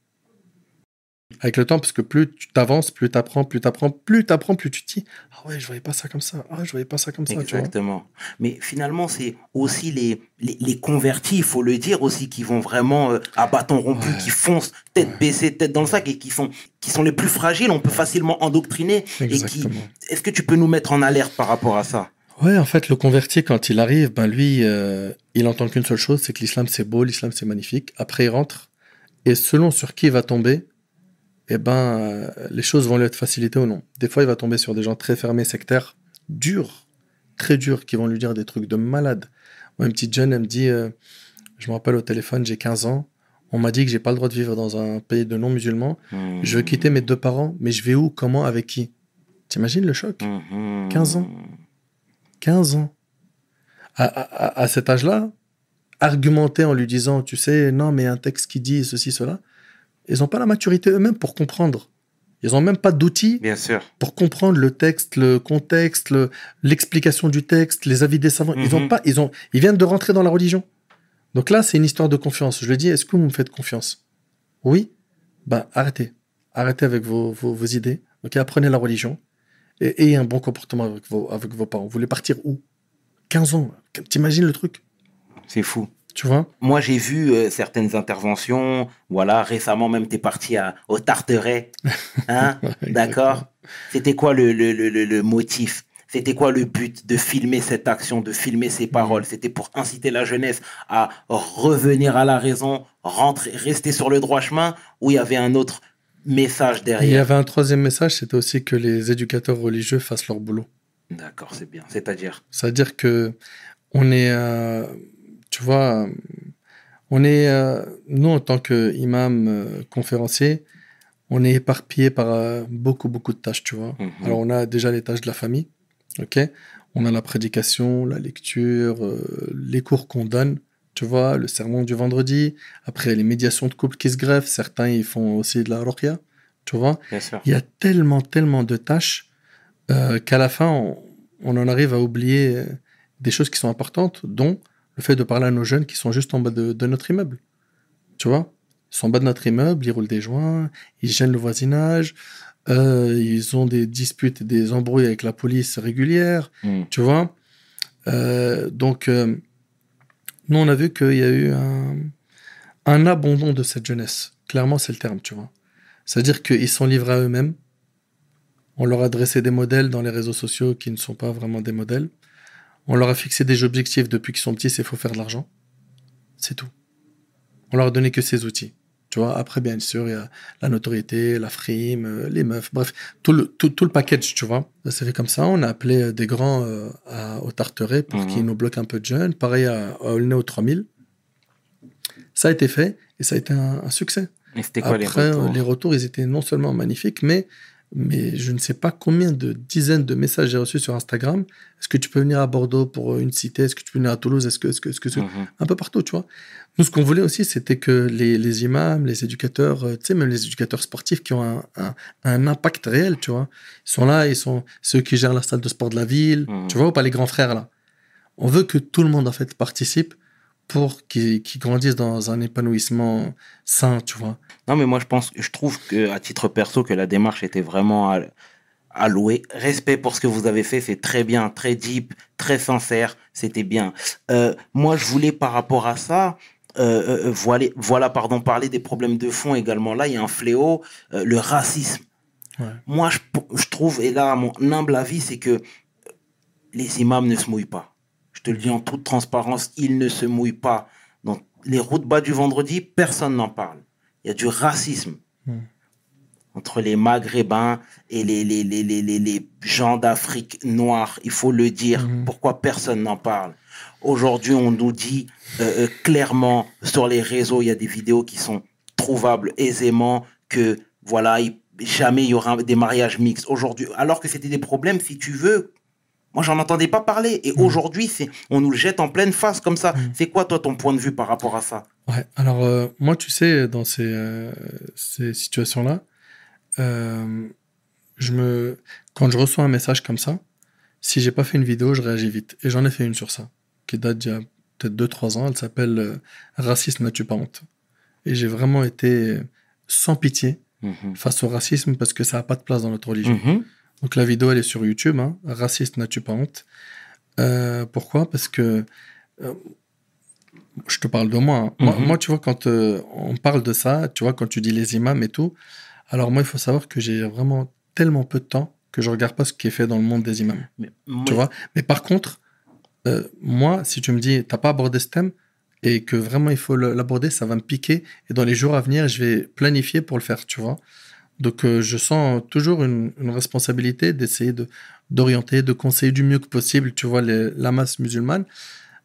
Avec le temps, parce que plus tu t'avances, plus tu apprends, plus tu apprends, plus tu apprends, plus tu te dis Ah ouais, je voyais pas ça comme ça. Ah, je voyais pas ça comme ça. Tu vois Exactement. Mais finalement, c'est aussi les, les, les convertis, il faut le dire aussi, qui vont vraiment euh, à bâton rompu, Ouais. qui foncent tête baissée, tête dans le sac et qui sont, qui sont les plus fragiles. On peut facilement endoctriner. Et qui, Exactement. est-ce que tu peux nous mettre en alerte par rapport à ça? Ouais, en fait, le converti, quand il arrive, ben lui, euh, il entend qu'une seule chose c'est que l'islam c'est beau, l'islam c'est magnifique. Après, il rentre. Et selon sur qui il va tomber, eh ben, euh, les choses vont lui être facilitées ou non. Des fois, il va tomber sur des gens très fermés, sectaires, durs, très durs, qui vont lui dire des trucs de malade. Moi, une petite jeune, elle me dit, euh, je me rappelle au téléphone, j'ai 15 ans, on m'a dit que j'ai pas le droit de vivre dans un pays de non-musulmans. Je veux quitter mes deux parents, mais je vais où, comment, avec qui? T'imagines le choc? Mhm. 15 ans. 15 ans. À, à- à cet âge-là, argumenter en lui disant, tu sais, non, mais un texte qui dit ceci, cela, ils n'ont pas la maturité eux-mêmes pour comprendre. Ils n'ont même pas d'outils Bien sûr. pour comprendre le texte, le contexte, le- l'explication du texte, les avis des savants. Ils ont Mhm. pas, ils ont, ils viennent de rentrer dans la religion. Donc là, c'est une histoire de confiance. Je lui dis, est-ce que vous me faites confiance? Oui. Ben arrêtez, arrêtez avec vos, vos, vos idées. Ok, apprenez la religion et ayez un bon comportement avec vos, avec vos parents. Vous voulez partir où? 15 ans. T'imagines le truc? C'est fou. Tu vois? Moi, j'ai vu euh, certaines interventions. Voilà, récemment même, tu es parti à, au Tarteret. Hein? D'accord? C'était quoi le, le, le, le- motif? C'était quoi le but de filmer cette action, de filmer ces paroles? C'était pour inciter la jeunesse à revenir à la raison, rentrer, rester sur le droit chemin, ou il y avait un autre message Il y avait un troisième message, c'était aussi que les éducateurs religieux fassent leur boulot. D'accord, c'est bien. C'est-à-dire? C'est-à-dire que on est, euh, tu vois, on est, euh, nous en tant qu'imam euh, conférencier, on est éparpillé par euh, beaucoup, beaucoup de tâches, tu vois. Mhm. Alors on a déjà les tâches de la famille, ok? On a la prédication, la lecture, les cours qu'on donne, tu vois, le sermon du vendredi. Après les médiations de couple qui se greffent, certains ils font aussi de la roquia, tu vois. Bien sûr. Il y a tellement, tellement de tâches euh, qu'à la fin, on, on en arrive à oublier euh, des choses qui sont importantes, dont le fait de parler à nos jeunes qui sont juste en bas de, de notre immeuble. Tu vois Ils sont en bas de notre immeuble, ils roulent des joints, ils gênent le voisinage, euh, ils ont des disputes et des embrouilles avec la police régulières, Mm. tu vois Euh, Donc, nous, on a vu qu'il y a eu un, abandon de cette jeunesse. Clairement, c'est le terme, tu vois. C'est-à-dire qu'ils sont livrés à eux-mêmes. On leur a dressé des modèles dans les réseaux sociaux qui ne sont pas vraiment des modèles. On leur a fixé des objectifs depuis qu'ils sont petits, c'est faut faire de l'argent. C'est tout. On leur a donné que ces outils. Tu vois, après, bien sûr, il y a la notoriété, la frime, euh, les meufs, bref, tout le, tout, tout le package, tu vois. Ça s'est fait comme ça. On a appelé euh, des grands euh, à- au Tarteret pour Mhm. qu'ils nous bloquent un peu de jeunes. Pareil à, à au 3000. Ça a été fait et ça a été un, un succès. Et c'était quoi Après, les les retours retours, ils étaient non seulement magnifiques, mais, mais je ne sais pas combien de dizaines de messages j'ai reçus sur Instagram. Est-ce que tu peux venir à Bordeaux pour une cité? Est-ce que tu peux venir à Toulouse? Est-ce que, est-ce que, est-ce que, Mhm. un peu partout, tu vois. Nous, ce qu'on voulait aussi, c'était que les, les imams, les éducateurs, euh, tu sais, même les éducateurs sportifs qui ont un, un, un impact réel, tu vois. Ils sont là, ils sont ceux qui gèrent la salle de sport de la ville, Mhm. tu vois, ou pas les grands frères, là. On veut que tout le monde, en fait, participe pour qu'ils grandissent dans un épanouissement sain, tu vois. Non, mais moi, je pense, je trouve que, à titre perso, que la démarche était vraiment à, à louer. Respect pour ce que vous avez fait, c'est très bien, très deep, très sincère, c'était bien. Euh, moi, je voulais, par rapport à ça, euh, euh, voilà, voilà, pardon, parler des problèmes de fond également. Là, il y a un fléau, le racisme. Ouais. Moi, je, je trouve, et là, mon humble avis, c'est que les imams ne se mouillent pas. Je te le dis en toute transparence, ils ne se mouillent pas. Dans les routes bas du vendredi, personne n'en parle. Il y a du racisme Hmm. entre les Maghrébins et les, les, les, les, les, les gens d'Afrique noire. Il faut le dire. Mhm. Pourquoi personne n'en parle? Aujourd'hui, on nous dit euh, euh, clairement sur les réseaux, il y a des vidéos qui sont trouvables aisément que voilà, il- jamais il y aura des mariages mixtes aujourd'hui. Alors que c'était des problèmes, si tu veux. Moi, j'en entendais pas parler. Et Mhm. aujourd'hui, c'est, on nous le jette en pleine face comme ça. Mhm. C'est quoi, toi, ton point de vue par rapport à ça? Ouais, alors euh, moi, tu sais, dans ces, euh, ces situations-là, euh, je me... quand je reçois un message comme ça, si j'ai pas fait une vidéo, je réagis vite. Et j'en ai fait une sur ça, qui date d'il y a peut-être 2-3 ans. Elle s'appelle Racisme, n'as-tu pas honte? Et j'ai vraiment été sans pitié Mhm. face au racisme parce que ça n'a pas de place dans notre religion. Donc la vidéo, elle est sur YouTube. Hein. Raciste, n'as-tu pas honte? Euh, Pourquoi? Parce que euh, je te parle de moi. hein. moi. Mhm. Moi, tu vois, quand euh, on parle de ça, tu vois, quand tu dis les imams et tout, alors moi, il faut savoir que j'ai vraiment tellement peu de temps que je regarde pas ce qui est fait dans le monde des imams. Mais Tu vois? Mais par contre, moi, si tu me dis, t'as pas abordé ce thème et que vraiment il faut l'aborder, ça va me piquer. Et dans les jours à venir, je vais planifier pour le faire, tu vois? Donc, euh, je sens toujours une, une responsabilité d'essayer de d'orienter, de conseiller du mieux que possible, tu vois, les- la masse musulmane.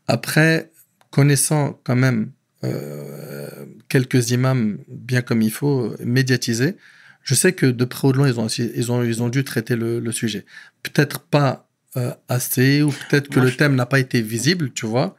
Après, connaissant quand même euh, quelques imams bien comme il faut, médiatisés, je sais que de près ou de loin, ils ont, ils ont, ils ont dû traiter le, le sujet. Peut-être pas euh, assez, ou peut-être que Moi, le je- thème n'a pas été visible, tu vois.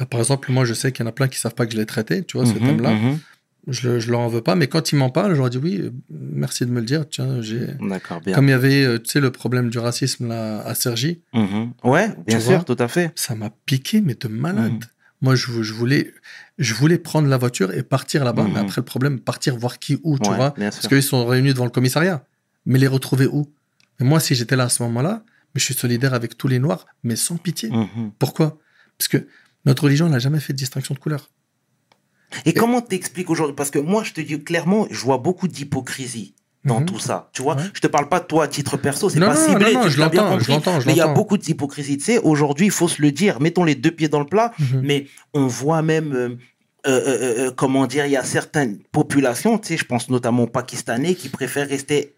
Euh, par exemple, moi, je sais qu'il y en a plein qui savent pas que je l'ai traité, tu vois, ce Mhm, thème-là. mhm. Je, je leur en veux pas, mais quand ils m'en parlent, je leur dis oui, euh, merci de me le dire. Tiens, j'ai. D'accord, bien. Comme il y avait, euh, tu sais, le problème du racisme là, à Sergi, Mhm. Ouais, bien sûr, tout à fait. ça m'a piqué, mais de malade. Mhm. Moi, je, vou- je, voulais, je voulais prendre la voiture et partir là-bas, mais après, le problème, partir voir qui, où, tu Ouais, vois. Parce qu'ils sont réunis devant le commissariat. Mais les retrouver où? Mais moi, si j'étais là à ce moment-là, mais je suis solidaire avec tous les Noirs, mais sans pitié. Mhm. Pourquoi? Parce que notre religion n'a jamais fait de distinction de couleur. Et comment t'expliques aujourd'hui? Parce que moi, je te dis clairement, je vois beaucoup d'hypocrisie dans Mhm. tout ça. Tu vois, Ouais. je te parle pas de toi à titre perso, c'est pas non, ciblé. non, non, tu je l'as bien je l'entends, je Mais il y a beaucoup d'hypocrisie. Tu sais, aujourd'hui, il faut se le dire. Mettons les deux pieds dans le plat. Mhm. Mais on voit même, euh, euh, euh, euh, comment dire, il y a certaines populations, tu sais, je pense notamment aux Pakistanais, qui préfèrent rester,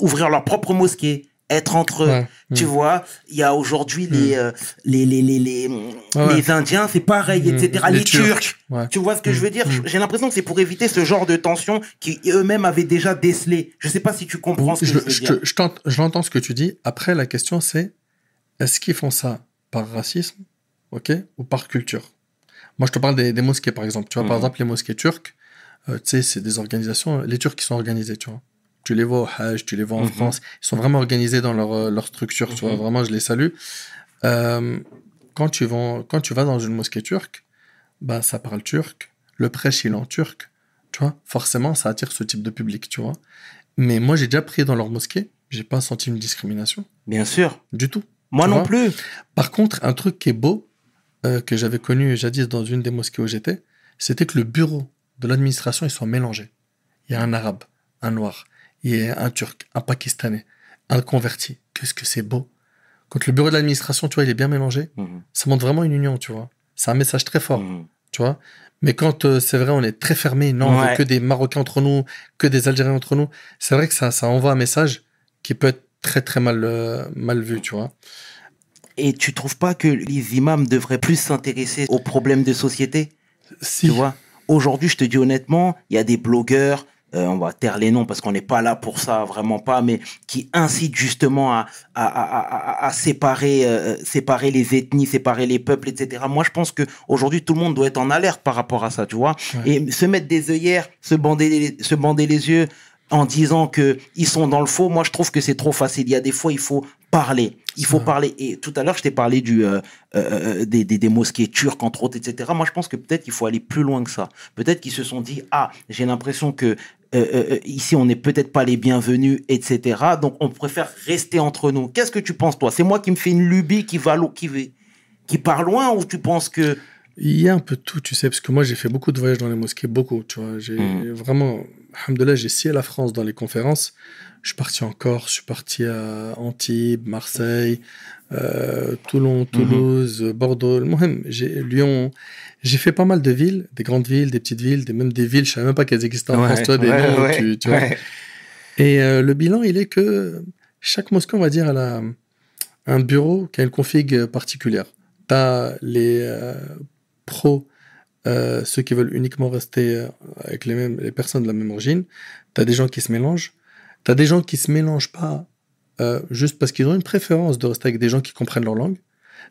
ouvrir leur propre mosquée, être entre eux. Tu vois, il y a aujourd'hui les, euh, les, les, les, les, Ah ouais. les Indiens, c'est pareil, Mhm. etc. Les Les, Turcs. Tu vois ce que je veux dire? Mhm. J'ai l'impression que c'est pour éviter ce genre de tension qui eux-mêmes avaient déjà décelé. Je sais pas si tu comprends ce que je, je, veux je dire. je t'ent- je l'entends ce que tu dis. Après, la question, c'est est-ce qu'ils font ça par racisme ok, ou par culture? Moi, je te parle des, des mosquées, par exemple. Tu vois, par exemple, les mosquées turques, euh, tu sais, c'est des organisations. Les Turcs qui sont organisés, tu vois. Tu les vois au Hajj, tu les vois en Mhm. France. Ils sont vraiment organisés dans leur, euh, leur structure. Tu vois, Mhm. vraiment, je les salue. Euh, quand, tu vas, quand tu vas dans une mosquée turque, bah, ça parle turc. Le prêche, il est en turc. Tu vois, forcément, ça attire ce type de public, tu vois. Mais moi, j'ai déjà prié dans leur mosquée. J'ai pas senti une discrimination Bien sûr. du tout. Moi non vois plus. Par contre, un truc qui est beau, euh, que j'avais connu jadis dans une des mosquées où j'étais, c'était que le bureau de l'administration, ils sont mélangés. Il y a un arabe, un noir, il y a un turc, un pakistanais, un converti. Qu'est-ce que c'est beau. Quand le bureau de l'administration, tu vois, il est bien mélangé, Mhm. ça montre vraiment une union, tu vois. C'est un message très fort, Mhm. tu vois. Mais quand euh, c'est vrai, on est très fermé, non, on veut Ouais. que des Marocains entre nous, que des Algériens entre nous, c'est vrai que ça, ça envoie un message qui peut être très très mal, euh, mal vu, tu vois. Et tu trouves pas que les imams devraient plus s'intéresser aux problèmes de société? Si, Tu vois? Aujourd'hui, je te dis honnêtement, il y a des blogueurs, euh, on va taire les noms parce qu'on n'est pas là pour ça, vraiment pas, mais qui incitent justement à, à, à, à, à séparer, euh, séparer les ethnies, séparer les peuples, etc. Moi, je pense que aujourd'hui, tout le monde doit être en alerte par rapport à ça, tu vois. Ouais. Et se mettre des œillères, se bander, les- se bander les yeux en disant que ils sont dans le faux, moi, je trouve que c'est trop facile. Il y a des fois, il faut parler. Il faut Ouais. parler. Et tout à l'heure, je t'ai parlé du, euh, euh, des, des, des mosquées turques, entre autres, etc. Moi, je pense que peut-être qu'il faut aller plus loin que ça. Peut-être qu'ils se sont dit, ah, j'ai l'impression que euh, euh, ici, on n'est peut-être pas les bienvenus, etc. Donc, on préfère rester entre nous. Qu'est-ce que tu penses, toi? C'est moi qui me fais une lubie qui va, qui, va- qui part loin ou tu penses que... il y a un peu de tout, tu sais, parce que moi j'ai fait beaucoup de voyages dans les mosquées, beaucoup, tu vois. J'ai Mhm. vraiment, alhamdoulilah, j'ai scié la France dans les conférences. Je suis parti en Corse, je suis parti à Antibes, Marseille, euh, Toulon, Toulouse, Bordeaux, Mohem, j'ai Lyon. J'ai fait pas mal de villes, des grandes villes, des petites villes, des, même des villes, je savais même pas qu'elles existaient en France, toi, des noms, tu, tu vois. Et euh, le bilan, il est que chaque mosquée, on va dire, elle a un bureau qui a une config particulière. Tu as les euh, pros, euh, ceux qui veulent uniquement rester avec les, mêmes, les personnes de la même origine. Tu as des gens qui se mélangent. Tu as des gens qui se mélangent pas juste parce qu'ils ont une préférence de rester avec des gens qui comprennent leur langue.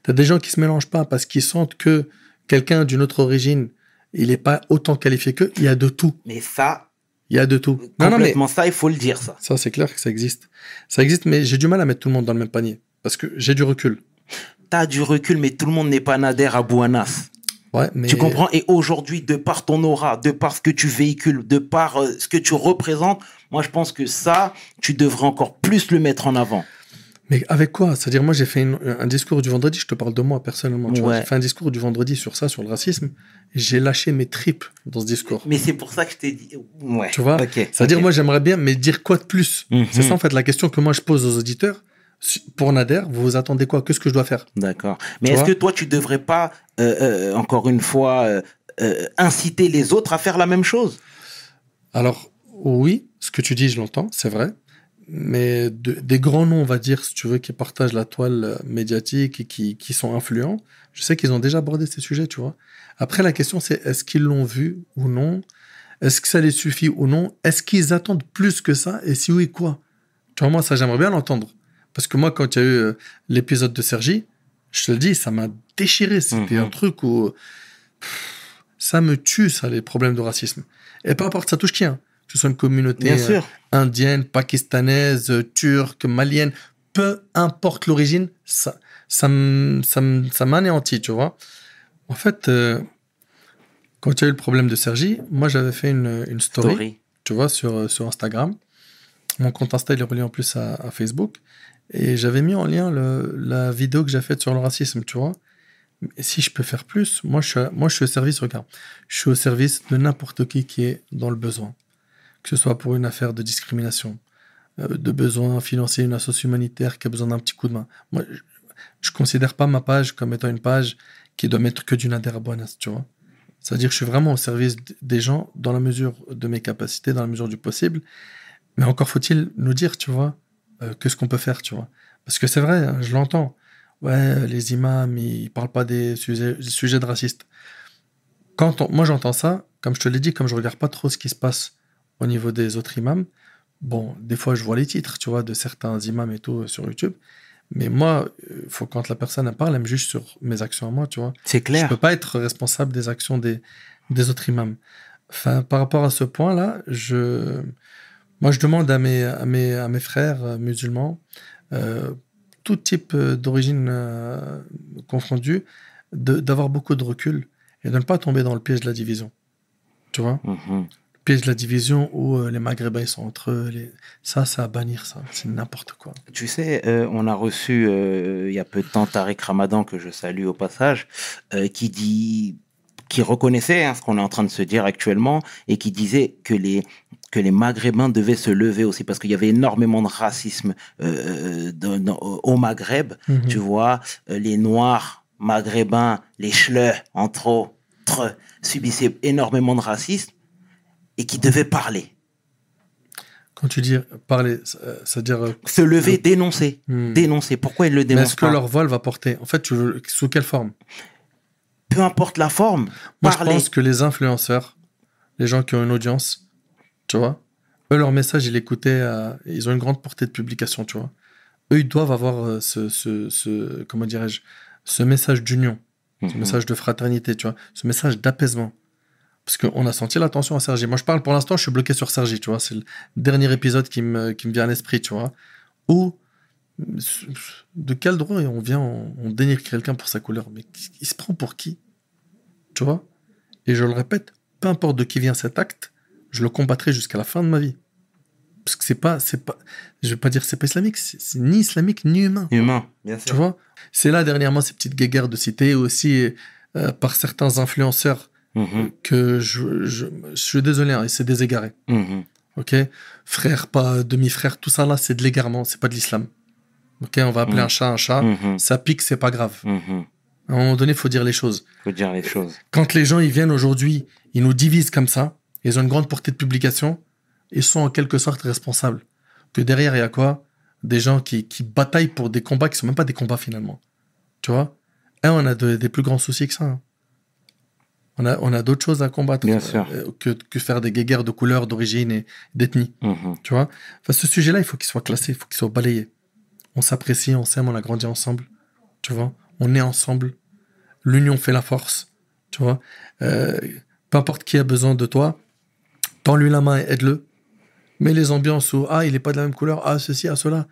Tu as des gens qui se mélangent pas parce qu'ils sentent que quelqu'un d'une autre origine, il n'est pas autant qualifié qu'eux. Il y a de tout. Mais ça, Il y a de tout. Non, non, mais ça, il faut le dire, ça. ça, c'est clair que ça existe. Ça existe, mais j'ai du mal à mettre tout le monde dans le même panier. Parce que j'ai du recul. T'as du recul, mais tout le monde n'est pas Nader à Bouanas. Ouais, mais Tu comprends? Et aujourd'hui, de par ton aura, de par ce que tu véhicules, de par euh, ce que tu représentes, moi, je pense que ça, tu devrais encore plus le mettre en avant. Mais avec quoi? C'est-à-dire, moi, j'ai fait une- un discours du vendredi, je te parle de moi personnellement. tu vois. Ouais. J'ai fait un discours du vendredi sur ça, sur le racisme. J'ai lâché mes tripes dans ce discours. Mais c'est pour ça que je t'ai dit. Ouais. Tu vois? C'est-à-dire, moi, j'aimerais bien, mais dire quoi de plus? Mhm. C'est ça, en fait, la question que moi, je pose aux auditeurs. Pour Nader, vous vous attendez quoi? Qu'est-ce que je dois faire? D'accord. Mais est-ce que toi, tu devrais pas, euh, euh, encore une fois, euh, euh, inciter les autres à faire la même chose? Alors, oui, ce que tu dis, je l'entends, c'est vrai. Mais de- des grands noms, on va dire, si tu veux, qui partagent la toile médiatique et qui, qui sont influents, je sais qu'ils ont déjà abordé ces sujets, tu vois. Après, la question, c'est est-ce qu'ils l'ont vu ou non? Est-ce que ça les suffit ou non? Est-ce qu'ils attendent plus que ça? Et si oui, quoi? Tu vois, moi, ça, j'aimerais bien l'entendre. Parce que moi, quand il y a eu euh, l'épisode de Sergi, je te le dis, ça m'a déchiré. C'était Mhm. un truc où pff, ça me tue, ça, les problèmes de racisme. Et peu importe, ça touche qui, hein que ce soit une communauté euh, indienne, pakistanaise, euh, turque, malienne, peu importe l'origine, ça, ça, m'anéantit, tu vois. En fait, euh, quand il y a eu le problème de Sergi, moi j'avais fait une, une story, Story. tu vois, sur, sur Instagram. Mon compte Insta, il est relié en plus à, à Facebook. Et j'avais mis en lien le- la vidéo que j'ai faite sur le racisme, tu vois. Si je peux faire plus, moi je, suis, moi je suis au service, regarde, je suis au service de n'importe qui qui est dans le besoin. Que ce soit pour une affaire de discrimination, euh, de besoin financier, une association humanitaire qui a besoin d'un petit coup de main. Moi, je ne considère pas ma page comme étant une page qui doit mettre que du Nader Abouanas, tu vois. C'est-à-dire que je suis vraiment au service des gens dans la mesure de mes capacités, dans la mesure du possible. Mais encore faut-il nous dire, tu vois, euh, que ce qu'on peut faire, tu vois. Parce que c'est vrai, hein, je l'entends. Ouais, les imams, ils parlent pas des sujets, de racistes. Quand moi j'entends ça, comme je te l'ai dit, comme je regarde pas trop ce qui se passe au niveau des autres imams, bon, des fois je vois les titres, tu vois, de certains imams et tout euh, sur YouTube. Mais moi, euh, faut quand la personne elle parle, elle me juge sur mes actions à moi, tu vois. C'est Je clair. peux pas être responsable des actions des, des autres imams. Enfin, par rapport à ce point-là, je, moi, je demande à mes, à mes, à mes frères euh, musulmans, euh, tout type d'origine euh, confondue, de- d'avoir beaucoup de recul et de ne pas tomber dans le piège de la division. Tu vois? Mhm. Piège de la division où euh, les Maghrébins sont entre eux. Les... Ça, ça à bannir, ça. C'est n'importe quoi. Tu sais, euh, on a reçu euh, il y a peu de temps Tarek Ramadan, que je salue au passage, qui dit qui reconnaissait hein, ce qu'on est en train de se dire actuellement et qui disait que les que les Maghrébins devaient se lever aussi parce qu'il y avait énormément de racisme euh, dans- dans- au Maghreb, Mhm. tu vois, les Noirs maghrébins, les Schleux, entre autres, subissaient énormément de racisme et qui devaient parler, Quand tu dis parler, euh, c'est-à-dire. euh, se lever, dénoncer, hmm. dénoncer. Pourquoi ils le dénoncent est-ce que leur voix elle va porter? En fait, tu veux- sous quelle forme? Peu importe la forme, Moi, parler. je pense que les influenceurs, les gens qui ont une audience, tu vois, eux, leur message, ils l'écoutaient, ils ont une grande portée de publication, tu vois. Eux, ils doivent avoir euh, ce, ce, ce- comment dirais-je, ce message d'union, ce Mhm. message de fraternité, tu vois, ce message d'apaisement. Parce qu'on a senti la tension à Sergi. Moi, je parle pour l'instant, je suis bloqué sur Sergi, tu vois. C'est le dernier épisode qui me, qui me vient à l'esprit, tu vois. Où, de quel droit on vient, on, on dénigre quelqu'un pour sa couleur? Mais il se prend pour qui? Tu vois? Et je le répète, peu importe de qui vient cet acte, je le combattrai jusqu'à la fin de ma vie. Parce que c'est pas, c'est pas, je vais pas dire que c'est pas islamique, c'est ni islamique ni humain. Humain, bien Tu sûr. vois? C'est là dernièrement ces petites guéguerres de cité aussi euh, par certains influenceurs Mhm, que je, je, je suis désolé, hein, c'est des égarés. mhm. Ok? Frère, pas demi-frère, tout ça là, c'est de l'égarement, c'est pas de l'islam. Ok? On va appeler Mhm. un chat un chat. Mhm, Ça pique, c'est pas grave. À un moment donné, il faut dire les choses. Faut dire les choses. Quand les gens ils viennent aujourd'hui, ils nous divisent comme ça, ils ont une grande portée de publication, ils sont en quelque sorte responsables. Que derrière, il y a quoi? Des gens qui, qui bataillent pour des combats qui sont même pas des combats finalement. Tu vois? Et on a de- des plus grands soucis que ça. hein. On a, on a d'autres choses à combattre sûr. euh, que, que faire des guéguerres de couleur, d'origine et d'ethnie. Mhm. Tu vois? Enfin, Ce sujet-là, il faut qu'il soit classé, il faut qu'il soit balayé. On s'apprécie, on s'aime, on a grandi ensemble. Tu vois? On est ensemble. L'union fait la force. Tu vois? Euh, Peu importe qui a besoin de toi, tends-lui la main et aide-le. Mais les ambiances où, ah, il n'est pas de la même couleur, ah, ceci, ah, cela,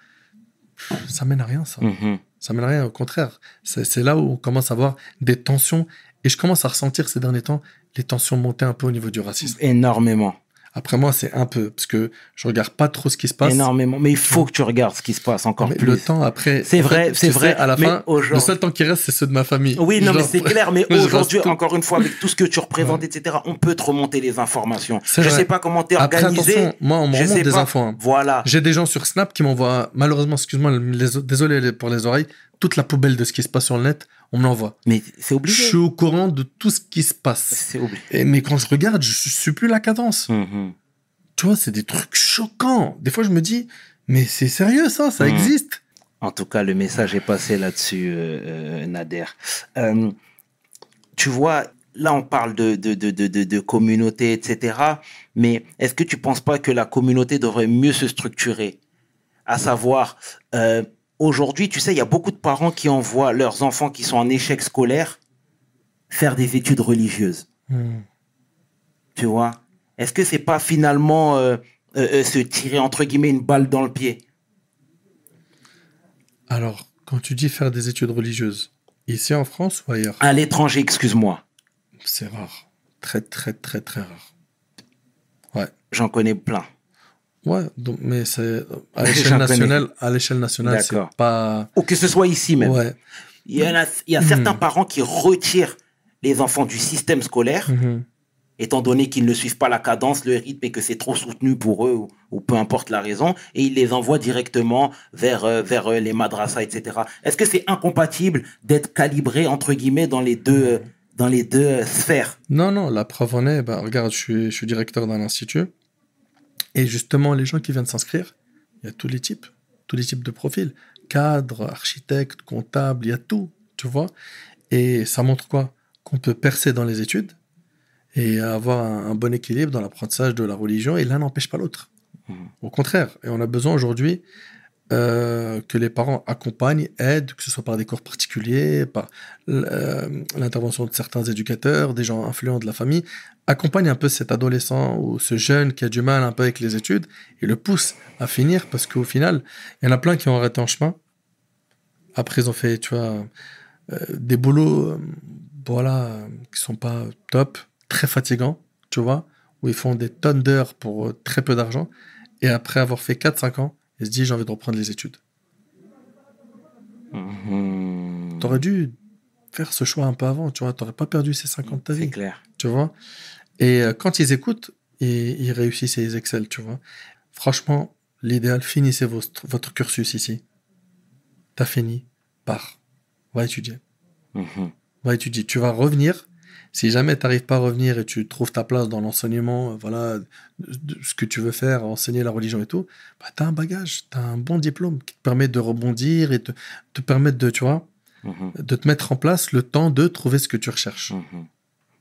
ça mène à rien, ça. Mhm. Ça mène à rien, au contraire. C'est c'est là où on commence à avoir des tensions. Et je commence à ressentir ces derniers temps les tensions monter un peu au niveau du racisme. Énormément. Après moi, c'est un peu, parce que je regarde pas trop ce qui se passe. Énormément. Mais il faut que tu regardes ce qui se passe encore Mais plus. le temps après. C'est vrai, c'est tu sais, vrai, à la mais fin, le seul temps qui reste, c'est ceux de ma famille. Oui, non, mais c'est clair. Mais aujourd'hui, encore une fois, avec tout ce que tu représentes, etc., on peut te remonter les informations. Je vrai. sais pas comment t'es Après, organisé. attention, moi, on me je remonte sais des pas. infos. hein. Voilà. J'ai des gens sur Snap qui m'envoient, malheureusement, excuse-moi, désolé pour les oreilles, toute la poubelle de ce qui se passe sur le net, on me l'envoie. Mais c'est Je obligé. suis au courant de tout ce qui se passe. C'est obligé. Et, mais quand je regarde, je suis plus la cadence. Mhm. Tu vois, c'est des trucs choquants. Des fois, je me dis, mais c'est sérieux ça, ça Mhm. existe. En tout cas, le message est passé là-dessus, euh, euh, Nader. Euh, tu vois, là, on parle de, de, de, de, de, de communauté, etc. Mais est-ce que tu penses pas que la communauté devrait mieux se structurer? À savoir, euh, aujourd'hui, tu sais, il y a beaucoup de parents qui envoient leurs enfants qui sont en échec scolaire faire des études religieuses. Hmm. Tu vois? Est-ce que c'est pas finalement euh, euh, euh, se tirer, entre guillemets, une balle dans le pied? Alors, quand tu dis faire des études religieuses, ici en France ou ailleurs, À l'étranger, excuse-moi. c'est rare. Très, très, très, très rare. Ouais. J'en connais plein. Ouais, donc, mais c'est à l'échelle nationale, à l'échelle nationale, c'est pas. Ou que ce soit ici même. Ouais. Il y, en a, il y a Hmm. certains parents qui retirent les enfants du système scolaire, Mhm. étant donné qu'ils ne suivent pas la cadence, le rythme et que c'est trop soutenu pour eux, ou, ou peu importe la raison, et ils les envoient directement vers, euh, vers euh, les madrasas, etc. Est-ce que c'est incompatible d'être calibré, entre guillemets, dans les deux, euh, dans les deux sphères? Non, non, la preuve en est, bah, regarde, je suis, je suis directeur d'un institut. Et justement, les gens qui viennent s'inscrire, il y a tous les types, tous les types de profils. Cadre, architecte, comptable, il y a tout, tu vois. Et ça montre quoi? Qu'on peut percer dans les études et avoir un, un bon équilibre dans l'apprentissage de la religion, et l'un n'empêche pas l'autre. Mhm. Au contraire, et on a besoin aujourd'hui euh, que les parents accompagnent, aident, que ce soit par des cours particuliers, par euh, l'intervention de certains éducateurs, des gens influents de la famille, accompagnent un peu cet adolescent ou ce jeune qui a du mal un peu avec les études et le pousse à finir parce qu'au final, il y en a plein qui ont arrêté en chemin. Après, ils ont fait, tu vois, euh, des boulots, euh, voilà, qui sont pas top, très fatigants, tu vois, où ils font des tonnes d'heures pour très peu d'argent. Et après avoir fait 4-5 ans, ils se disent, j'ai envie de reprendre les études. Mhm. T'aurais dû faire ce choix un peu avant, tu vois. T'aurais pas perdu ces 50 ta C'est vie, clair. tu vois. Et euh, quand ils écoutent, ils, ils réussissent et ils excellent, tu vois. Franchement, l'idéal, finissez votre, votre cursus ici. T'as fini, pars. Va étudier. Mhm. Va étudier. Tu vas revenir. Si jamais tu n'arrives pas à revenir et tu trouves ta place dans l'enseignement, euh, voilà, ce que tu veux faire, enseigner la religion et tout, bah, tu as un bagage, tu as un bon diplôme qui te permet de rebondir et te, te permettre de, tu vois, Mhm. de te mettre en place le temps de trouver ce que tu recherches. Mhm.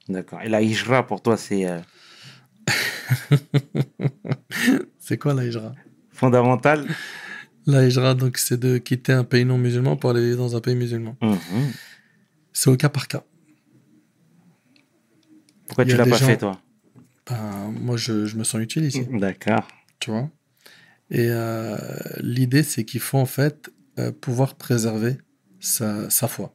D'accord. Et la hijra, pour toi, c'est euh, C'est quoi la hijra? Fondamental? La hijra, donc, c'est de quitter un pays non musulman pour aller dans un pays musulman. Mhm. C'est au cas par cas. Pourquoi tu l'as pas gens- fait, toi Ben, moi, je, je me sens utile ici. D'accord. tu vois? Et euh, l'idée, c'est qu'il faut en fait euh, pouvoir préserver sa, sa foi.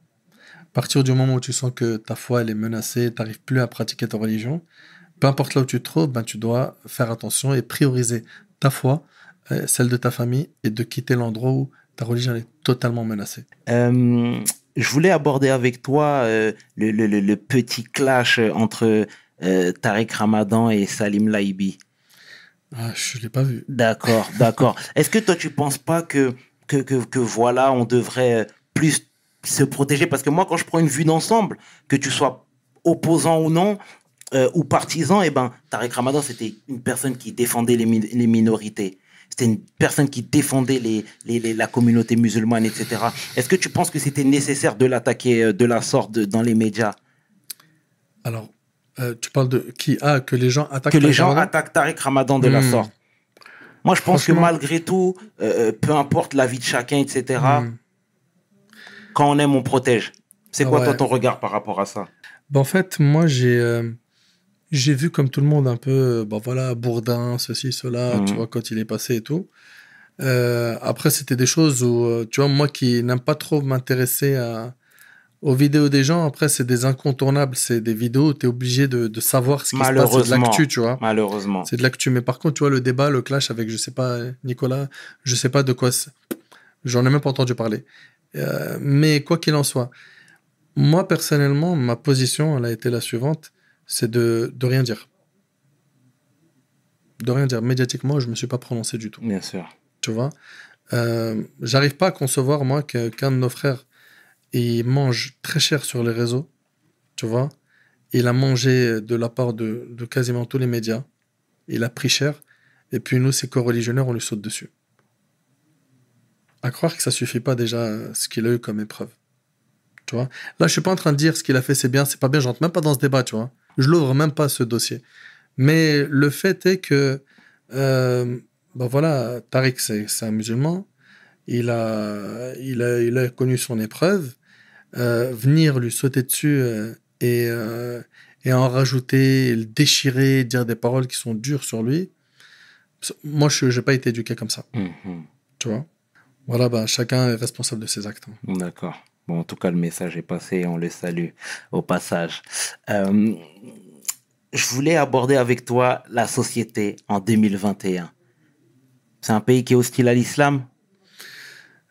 À partir du moment où tu sens que ta foi elle est menacée, tu n'arrives plus à pratiquer ta religion, peu importe là où tu te trouves, ben, tu dois faire attention et prioriser ta foi, euh, celle de ta famille, et de quitter l'endroit où ta religion est totalement menacée. Euh, je voulais aborder avec toi euh, le, le- le- le petit clash entre euh, Tariq Ramadan et Salim Laibi. Ah, je ne l'ai pas vu. D'accord, d'accord. Est-ce que toi, tu penses pas que, que, que, que voilà, on devrait plus se protéger? Parce que moi, quand je prends une vue d'ensemble, que tu sois opposant ou non, euh, ou partisan, eh ben, Tariq Ramadan, c'était une personne qui défendait les, mi- les minorités. C'était une personne qui défendait les, les, les- la communauté musulmane, etc. Est-ce que tu penses que c'était nécessaire de l'attaquer euh, de la sorte dans les médias? Alors, euh, tu parles de qui Ah, que les gens attaquent Que les Tariq gens Ramadan? attaquent Tariq Ramadan de la Hmm. sorte Moi, je pense que malgré tout, euh, peu importe la vie de chacun, etc., Hmm. quand on aime, on protège. C'est Ah quoi, ouais. toi, ton regard par rapport à ça? Ben, en fait, moi, j'ai euh, j'ai vu comme tout le monde un peu, euh, ben voilà, Bourdin, ceci, cela, Mhm. tu vois, quand il est passé et tout. Euh, après, c'était des choses où, euh, tu vois, moi qui n'aime pas trop m'intéresser à- aux vidéos des gens, après, c'est des incontournables, c'est des vidéos où tu es obligé de, de savoir ce qui se passe, c'est de l'actu, tu vois. Malheureusement. C'est de l'actu. Mais par contre, tu vois, le débat, le clash avec, je sais pas, Nicolas, je sais pas de quoi. J'en ai même pas entendu parler. Euh, mais quoi qu'il en soit, moi, personnellement, ma position, elle a été la suivante c'est de, de rien dire. De rien dire. Médiatiquement, je me suis pas prononcé du tout. Bien sûr. Tu vois? Euh, J'arrive pas à concevoir, moi, que- qu'un de nos frères, il mange très cher sur les réseaux. Tu vois? Il a mangé de la part de, de quasiment tous les médias. Il a pris cher. Et puis nous, ces co-religionnaires, on lui saute dessus. À croire que ça suffit pas déjà ce qu'il a eu comme épreuve. Tu vois? Là, je suis pas en train de dire ce qu'il a fait, c'est bien, c'est pas bien. Je rentre même pas dans ce débat, tu vois? Je l'ouvre même pas ce dossier. Mais le fait est que, euh, ben voilà, Tariq, c'est un musulman. Il a, il a, il a connu son épreuve. Euh, venir lui sauter dessus euh, et, et en rajouter, le déchirer, dire des paroles qui sont dures sur lui. Moi, je n'ai pas été éduqué comme ça, Mhm. tu vois? Voilà, ben, chacun est responsable de ses actes. D'accord. Bon, en tout cas, le message est passé et on le salue au passage. Euh, je voulais aborder avec toi la société en 2021. C'est un pays qui est hostile à l'islam?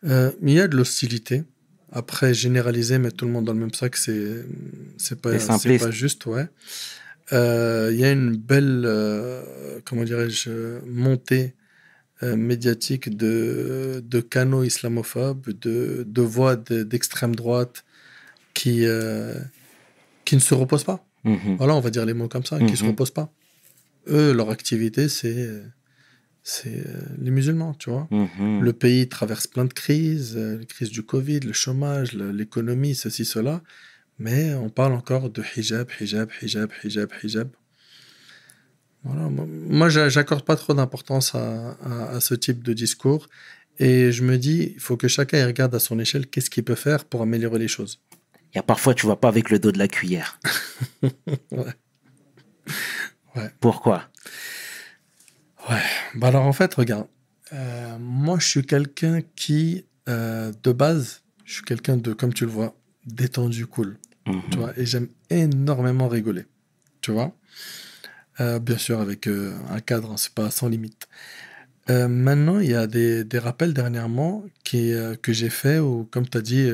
Euh, il y a de l'hostilité. Après, généraliser, mettre tout le monde dans le même sac, c'est c'est pas, C'est pas juste, ouais. Euh, Il y a une belle, comment dirais-je, montée euh, médiatique de, de canaux islamophobes, de, de voix de- d'extrême droite qui, euh, qui ne se reposent pas. Mhm. Voilà, on va dire les mots comme ça, qui ne se Mhm. reposent pas. Eux, leur activité, c'est c'est euh, les musulmans, tu vois. Mhm. Le pays traverse plein de crises, la crise du Covid, le chômage, l'économie, ceci, cela. Mais on parle encore de hijab, hijab, hijab, hijab, hijab. Voilà, moi- moi, j'a- j'accorde pas trop d'importance à, à- à ce type de discours. Et je me dis, il faut que chacun regarde à son échelle qu'est-ce qu'il peut faire pour améliorer les choses. Il y a parfois, tu vas pas avec le dos de la cuillère. Ouais. Ouais. Pourquoi? Ouais. Bah alors en fait, regarde, euh, moi je suis quelqu'un qui, euh, de base, je suis quelqu'un de, comme tu le vois, détendu, cool. Tu vois, et j'aime énormément rigoler. Tu vois? Euh, Bien sûr, avec euh, un cadre, hein, c'est pas sans limite. Euh, maintenant, il y a des, des rappels dernièrement qui, que j'ai fait où, comme tu as dit,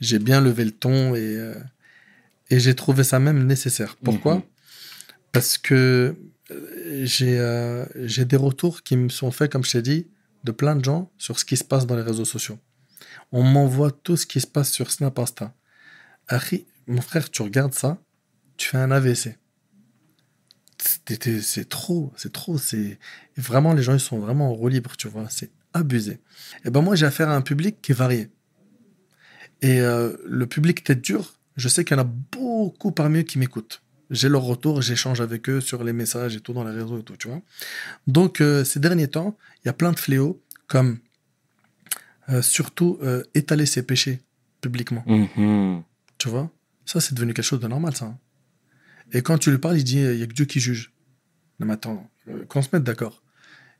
j'ai bien levé le ton et, et j'ai trouvé ça même nécessaire. Pourquoi Mhm. Parce que j'ai j'ai des retours qui me sont faits, comme je t'ai dit, de plein de gens sur ce qui se passe dans les réseaux sociaux. On m'envoie tout ce qui se passe sur Snap Insta. Harry, mon frère, tu regardes ça, tu fais un AVC. C'est- trop, c'est trop. C'est vraiment les gens ils sont vraiment en roue libre, tu vois. C'est abusé. Et ben moi j'ai affaire à un public qui est varié. Et euh, le public tête dure, je sais qu'il y en a beaucoup parmi eux qui m'écoutent. J'ai leur retour, j'échange avec eux sur les messages et tout dans les réseaux et tout, tu vois. Donc euh, ces derniers temps, il y a plein de fléaux comme euh, surtout étaler ses péchés publiquement. Mhm. Tu vois? Ça, c'est devenu quelque chose de normal, ça. Et quand tu lui parles, il dit il n'y a que Dieu qui juge. Non, mais attends, euh, qu'on se mette d'accord.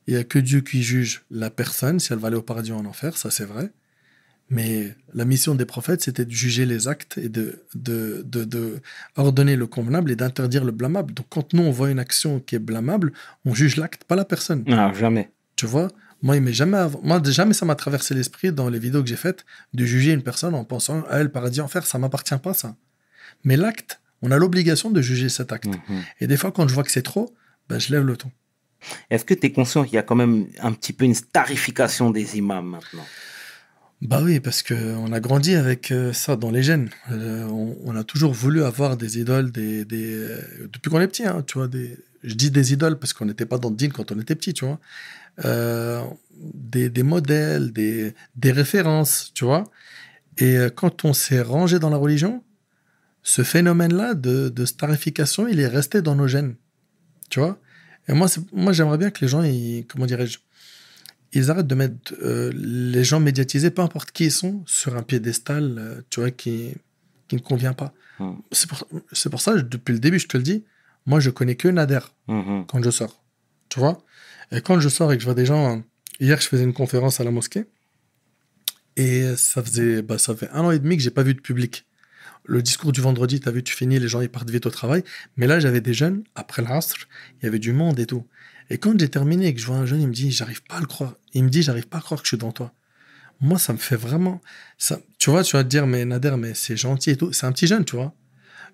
Il n'y a que Dieu qui juge la personne, si elle va aller au paradis ou en enfer, ça c'est vrai. Mais la mission des prophètes, c'était de juger les actes et de, de, de, de ordonner le convenable et d'interdire le blâmable. Donc quand nous, on voit une action qui est blâmable, on juge l'acte, pas la personne. Non, jamais. Tu vois Moi, jamais, moi, jamais ça m'a traversé l'esprit dans les vidéos que j'ai faites de juger une personne en pensant à elle, paradis, enfer, ça m'appartient pas, ça. Mais l'acte, on a l'obligation de juger cet acte. Mhm. Et des fois, quand je vois que c'est trop, ben, je lève le ton. Est-ce que tu es conscient qu'il y a quand même un petit peu une starification des imams maintenant? Bah oui, parce que on a grandi avec euh, ça dans les gènes. Euh, on, on a toujours voulu avoir des idoles, des, des, euh, depuis qu'on est petit, hein, tu vois. Des, je dis des idoles parce qu'on n'était pas dans le din quand on était petit, tu vois. Euh, des, des modèles, des, des références, tu vois. Et quand on s'est rangé dans la religion, ce phénomène-là de, de starification, il est resté dans nos gènes, tu vois? Et moi, moi j'aimerais bien que les gens, ils, comment dirais-je, ils arrêtent de mettre euh, les gens médiatisés, peu importe qui ils sont, sur un piédestal, euh, tu vois, qui, qui ne convient pas. Mm. C'est pour, ça, depuis le début, je te le dis, moi, je connais que Nader Mhm. quand je sors. Tu vois? Et quand je sors et que je vois des gens... Hier, je faisais une conférence à la mosquée. Et ça faisait, bah, ça fait un an et demi que j'ai pas vu de public. Le discours du vendredi, tu as vu, tu finis, les gens ils partent vite au travail. Mais là, j'avais des jeunes, après l'astre, il y avait du monde et tout. Et quand j'ai terminé et que je vois un jeune, il me dit, j'arrive pas à le croire. Il me dit, j'arrive pas à croire que je suis dans toi. Moi, ça me fait vraiment. Ça, tu vois, tu vas te dire, mais Nader, mais c'est gentil et tout. C'est un petit jeune, tu vois.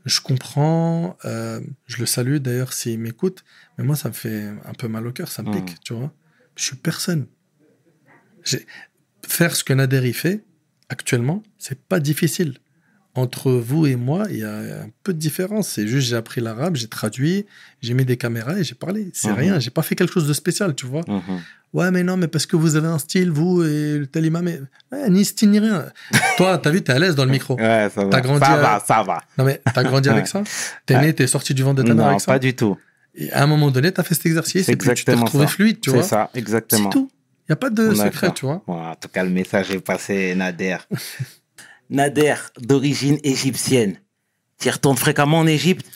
Je comprends, euh, je le salue d'ailleurs s'il m'écoute, mais moi, ça me fait un peu mal au cœur, ça me Mm. pique, tu vois. Je suis personne. Faire ce que Nader y fait, actuellement, c'est pas difficile. Entre vous et moi, il y a un peu de différence. C'est juste, j'ai appris l'arabe, j'ai traduit, j'ai mis des caméras et j'ai parlé. C'est Mhm. rien, j'ai pas fait quelque chose de spécial, tu vois. Mhm. Ouais, mais non, mais parce que vous avez un style, vous et le tel imam. Ouais, ni style ni rien. Toi, t'as vu, t'es à l'aise dans le micro. Ouais, ça va. Grandi ça à- va, ça va. Non, mais t'as grandi avec ça? T'es né, t'es sorti du ventre de ta mère Non, avec ça? pas du tout. Et à un moment donné, t'as fait cet exercice C'est et puis tu t'es exactement retrouvé ça. fluide, tu C'est vois. ça, C'est exactement. tout. Il n'y a pas de secret, tu vois. Bon, en tout cas, le message est passé, Nader. Nader, d'origine égyptienne. Tu y retournes fréquemment en Égypte?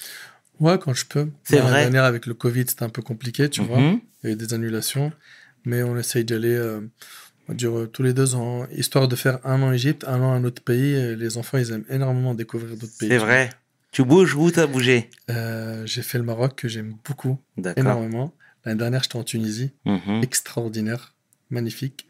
Ouais, quand je peux. C'est L'année vrai. dernière, avec le Covid, c'était un peu compliqué, tu vois. Mhm. Il y a eu des annulations. Mais on essaye d'y aller euh, on va dire, euh, tous les deux ans, histoire de faire un an en Égypte, un an à un autre pays. Les enfants, ils aiment énormément découvrir d'autres pays. C'est vrai. Tu bouges où t'as bougé? Euh, j'ai fait le Maroc, que j'aime beaucoup, D'accord. énormément. L'année dernière, j'étais en Tunisie. Mhm. Extraordinaire, magnifique.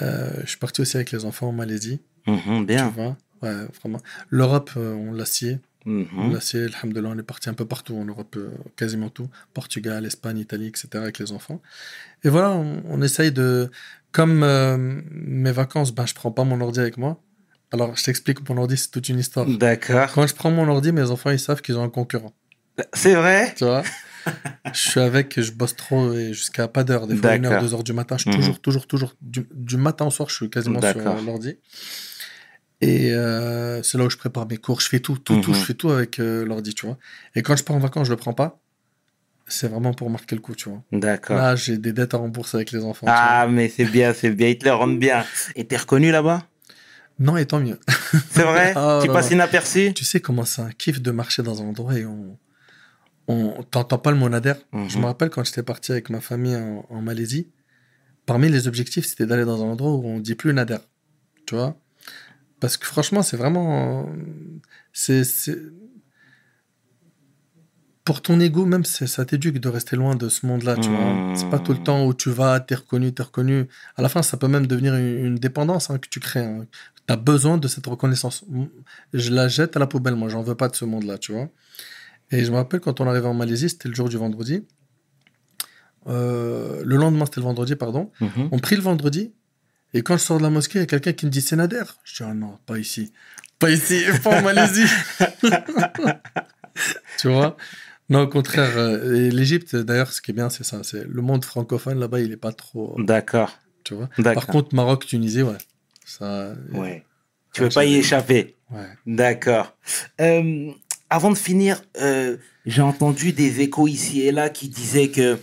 Euh, je suis parti aussi avec les enfants en Malaisie. Tu Bien. vois Ouais, vraiment. L'Europe, euh, on l'a scié. On Mhm. l'a scié, alhamdoulilah, on est parti un peu partout en Europe, euh, quasiment tout. Portugal, Espagne, Italie, etc. avec les enfants. Et voilà, on, on essaye de... Comme euh, mes vacances, ben, je prends pas mon ordi avec moi. Alors, je t'explique, mon ordi, c'est toute une histoire. D'accord. Quand je prends mon ordi, mes enfants, ils savent qu'ils ont un concurrent. C'est vrai? Tu vois? Je suis avec, je bosse trop et jusqu'à pas d'heure, des fois une heure, D'accord. deux heures du matin. Je suis Mhm. toujours, toujours, toujours, du, du matin au soir, je suis quasiment sur l'ordi. Et euh, c'est là où je prépare mes cours. Je fais tout, tout, tout. Mhm. Je fais tout avec euh, l'ordi, tu vois. Et quand je pars en vacances, je le prends pas. C'est vraiment pour marquer le coup, tu vois. D'accord. Là, j'ai des dettes à rembourser avec les enfants. Ah, mais c'est bien, c'est bien. Ils te le rendent bien. Et t'es reconnu là-bas? Non, et tant mieux. C'est vrai? Ah, Tu passes inaperçu? Tu sais comment c'est un kiff de marcher dans un endroit et on. On t'entend pas le mot Nader. Mhm. Je me rappelle quand j'étais parti avec ma famille en, en Malaisie, parmi les objectifs, c'était d'aller dans un endroit où on dit plus Nader. Tu vois Parce que franchement, c'est vraiment. C'est. pour ton ego, même, ça t'éduque de rester loin de ce monde-là, tu. Mmh. C'est pas tout le temps où tu vas, t'es reconnu, t'es reconnu. À la fin, ça peut même devenir une, une dépendance hein, que tu crées. hein. T'as besoin de cette reconnaissance. Je la jette à la poubelle, moi, j'en veux pas de ce monde-là, tu vois. Et je me rappelle quand on arrivait en Malaisie, c'était le jour du vendredi. Euh, le lendemain, c'était le vendredi, pardon. Mhm. On prie le vendredi. Et quand je sors de la mosquée, il y a quelqu'un qui me dit Sénader. Je dis, ah non, pas ici. Pas ici, pas en Malaisie. tu vois? Non, au contraire. euh, l'Égypte, d'ailleurs, ce qui est bien, c'est ça. C'est le monde francophone là-bas, il est pas trop. D'accord. Tu vois? Par contre, Maroc, Tunisie, ouais. Ça. Ouais. Tu veux pas y échapper. Ouais. D'accord. Euh, avant de finir, euh, j'ai entendu des échos ici et là qui disaient que, euh,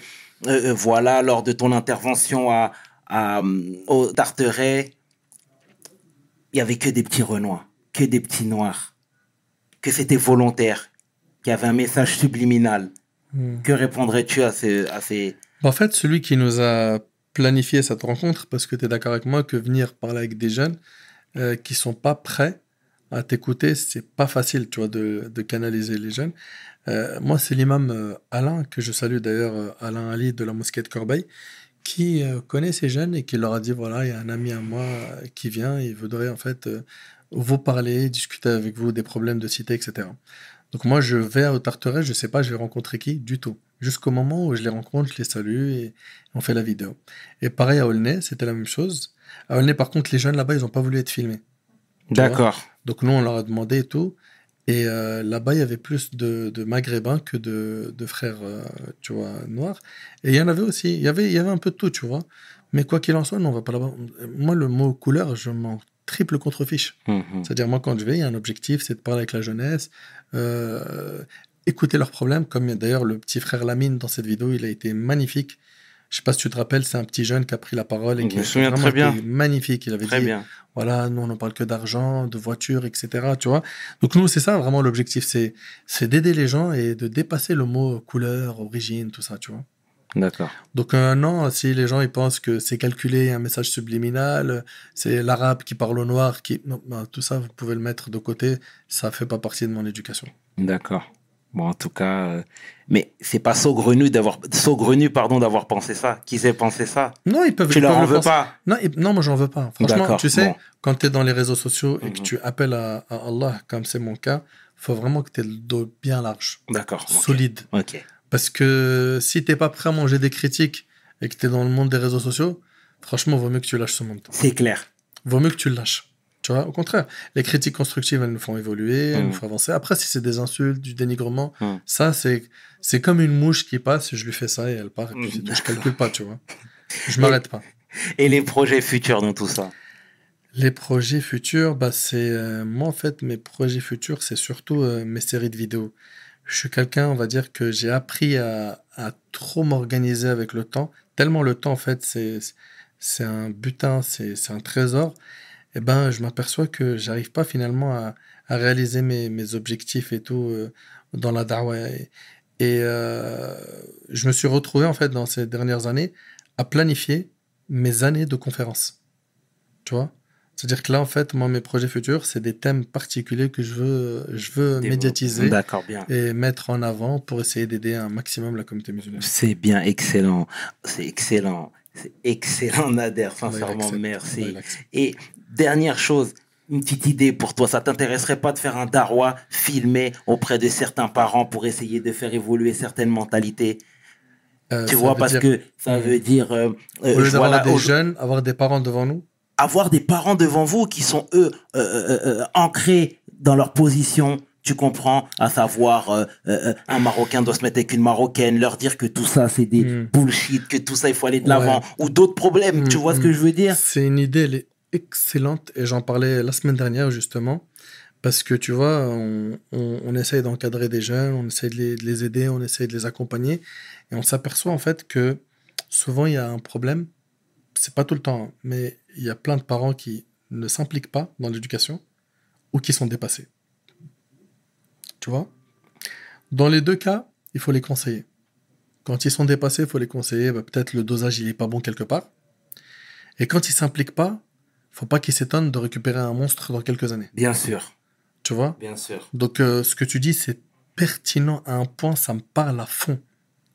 euh, voilà, lors de ton intervention à, euh, au Tarteret, il y avait que des petits renois, que des petits noirs, que c'était volontaire, qu'il y avait un message subliminal. Hmm. Que répondrais-tu à ces, à ces... En fait, celui qui nous a planifié cette rencontre, parce que tu es d'accord avec moi que venir parler avec des jeunes euh, qui sont pas prêts à t'écouter, c'est pas facile, tu vois, de, de canaliser les jeunes. Euh, moi, c'est l'imam euh, Alain, que je salue d'ailleurs, Alain Ali de la mosquée de Corbeil, qui euh, connaît ces jeunes et qui leur a dit voilà, il y a un ami à moi euh, qui vient, il voudrait en fait euh, vous parler, discuter avec vous des problèmes de cité, etc. Donc moi, je vais au Tarteret, je sais pas, je vais rencontrer qui du tout. Jusqu'au moment où je les rencontre, je les salue et on fait la vidéo. Et pareil à Aulnay, c'était la même chose. À Aulnay, par contre, les jeunes là-bas, ils n'ont pas voulu être filmés. D'accord. Donc nous, on leur a demandé et tout. Et euh, là-bas, il y avait plus de, de maghrébins que de, de frères, euh, tu vois, noirs. Et il y en avait aussi. Il y avait, il y avait un peu de tout, tu vois. Mais quoi qu'il en soit, non, on va pas là-bas. Moi, le mot couleur, je m'en triple contrefiche. Mhm. C'est-à-dire, moi, quand je vais, il y a un objectif, c'est de parler avec la jeunesse, euh, écouter leurs problèmes. Comme d'ailleurs le petit frère Lamine dans cette vidéo, il a été magnifique. Je sais pas si tu te rappelles, c'est un petit jeune qui a pris la parole et Je qui me souviens vraiment très bien. magnifique. Il avait Très dit, bien. voilà, nous on ne parle que d'argent, de voitures, etc. Tu vois. Donc nous c'est ça vraiment l'objectif, c'est c'est d'aider les gens et de dépasser le mot couleur, origine, tout ça, tu vois. D'accord. Donc euh, non, si les gens ils pensent que c'est calculé, un message subliminal, c'est l'arabe qui parle au noir, qui non, ben, tout ça vous pouvez le mettre de côté, ça fait pas partie de mon éducation. D'accord. Bon, en tout cas, euh, mais c'est pas saugrenu d'avoir saugrenu pardon d'avoir pensé ça. Qui s'est pensé ça? Non, ils peuvent. Tu ils leur peuvent en veux penser. pas? Non, ils- non, moi j'en veux pas. Franchement, tu sais, bon. quand tu es dans les réseaux sociaux et que Mhm. tu appelles à, à Allah, comme c'est mon cas, faut vraiment que tu aies le dos bien large, D'accord. solide. Ok. Parce que si t'es pas prêt à manger des critiques et que tu es dans le monde des réseaux sociaux, franchement, vaut mieux que tu lâches ce monde. C'est clair. Vaut mieux que tu le lâches. Tu vois, au contraire, les critiques constructives, elles nous font évoluer, elles nous font avancer. Après, si c'est des insultes, du dénigrement, Mhm. ça, c'est c'est comme une mouche qui passe, je lui fais ça et elle part, et puis je calcule pas, tu vois. Je m'arrête pas. Et les projets futurs dans tout ça? Les projets futurs, bah c'est euh, moi en fait mes projets futurs, c'est surtout euh, mes séries de vidéos. Je suis quelqu'un, on va dire que j'ai appris à, à trop m'organiser avec le temps. Tellement le temps en fait c'est c'est un butin, c'est c'est un trésor. Et ben je m'aperçois que j'arrive pas finalement à, à réaliser mes, mes objectifs et tout euh, dans la dawa. Et, et, euh, je me suis retrouvé en fait dans ces dernières années à planifier mes années de conférences. Tu vois? C'est-à-dire que là, en fait, moi, mes projets futurs, c'est des thèmes particuliers que je veux, je veux médiatiser D'accord, bien. et mettre en avant pour essayer d'aider un maximum la communauté musulmane. C'est bien, excellent. C'est excellent. C'est excellent, Nader. Sincèrement, merci. Et dernière chose, une petite idée pour toi. Ça t'intéresserait pas de faire un darwa filmé auprès de certains parents pour essayer de faire évoluer certaines mentalités? Euh, Tu vois, parce dire, que ça veut dire euh, euh, Au lieu d'avoir voilà, des au- jeunes, avoir des parents devant nous? avoir des parents devant vous qui sont eux euh, euh, euh, ancrés dans leur position. Tu comprends, à savoir euh, euh, euh, un Marocain doit se mettre avec une Marocaine, leur dire que tout ça c'est des Mm. bullshit, que tout ça il faut aller de l'avant, ou d'autres problèmes. tu Mm, vois ce mm. que je veux dire? C'est une idée, est excellente et j'en parlais la semaine dernière justement. Parce que tu vois, on, essaye d'encadrer des jeunes, on essaye de les, de les aider, on essaye de les accompagner. Et on s'aperçoit en fait que souvent il y a un problème. C'est pas tout le temps, hein, mais il y a plein de parents qui ne s'impliquent pas dans l'éducation ou qui sont dépassés. Tu vois? Dans les deux cas, il faut les conseiller. Quand ils sont dépassés, il faut les conseiller. Bah, Peut-être le dosage, il est pas bon quelque part. Et quand ils s'impliquent pas, faut pas qu'ils s'étonnent de récupérer un monstre dans quelques années. Bien sûr, Tu vois? Bien sûr. Donc, euh, ce que tu dis, c'est pertinent à un point, ça me parle à fond.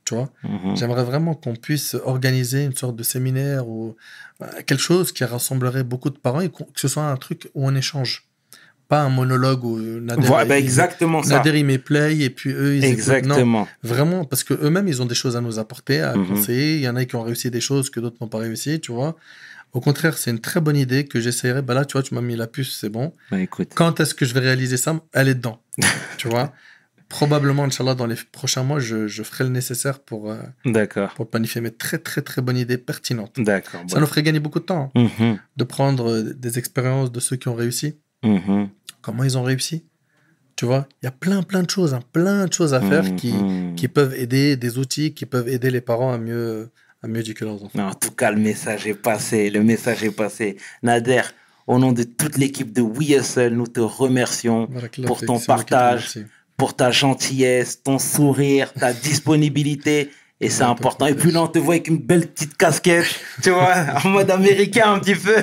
Tu vois? Mhm. J'aimerais vraiment qu'on puisse organiser une sorte de séminaire ou euh, quelque chose qui rassemblerait beaucoup de parents et que ce soit un truc où on échange. Pas un monologue où Nader, Voilà, bah, il- exactement ça. Nader, il met play et puis eux, ils écoutent. Non, Exactement. Vraiment, parce que eux-mêmes, ils ont des choses à nous apporter, à Mhm. conseiller. Il y en a qui ont réussi des choses que d'autres n'ont pas réussi, tu vois. Au contraire, c'est une très bonne idée que j'essayerai. Bah là, tu vois, tu m'as mis la puce, c'est bon. Bah, écoute. Quand est-ce que je vais réaliser ça? Elle est dedans, tu vois? Probablement, Inch'Allah, dans les prochains mois, je, je ferai le nécessaire pour, euh, pour planifier. Mais très, très, très bonne idée, pertinente. D'accord. Ça bon. nous ferait gagner beaucoup de temps hein, Mhm. de prendre euh, des expériences de ceux qui ont réussi. Mhm. Comment ils ont réussi? Tu vois, il y a plein, plein de choses, hein, plein de choses à faire qui, Mhm. qui peuvent aider, des outils qui peuvent aider les parents à mieux, leurs enfants. Non, en tout cas, le message est passé. Le message est passé. Nader, au nom de toute l'équipe de Hustle, nous te remercions pour ton partage, pour ta gentillesse, ton sourire, ta disponibilité. Et c'est important. Et puis là, on te voit avec une belle petite casquette, tu vois, en mode américain un petit peu.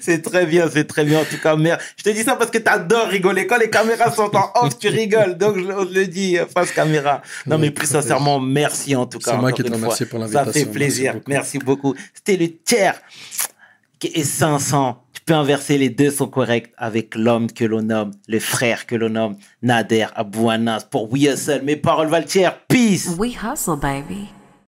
c'est très bien, c'est très bien. En tout cas, merde. Je te dis ça parce que tu adores rigoler. Quand les caméras sont en off, tu rigoles. Donc, je le- je le dis face caméra. Non, mais plus sincèrement, merci en tout cas. C'est moi qui te remercie pour Ça l'invitation. fait Merci plaisir. Merci beaucoup. C'était le tiers qui est 500. Tu peux inverser, les deux sont corrects avec l'homme que l'on nomme, le frère que l'on nomme, Nader Abouanas pour We Hustle. Mes paroles valent tiers. Peace. We hustle, baby.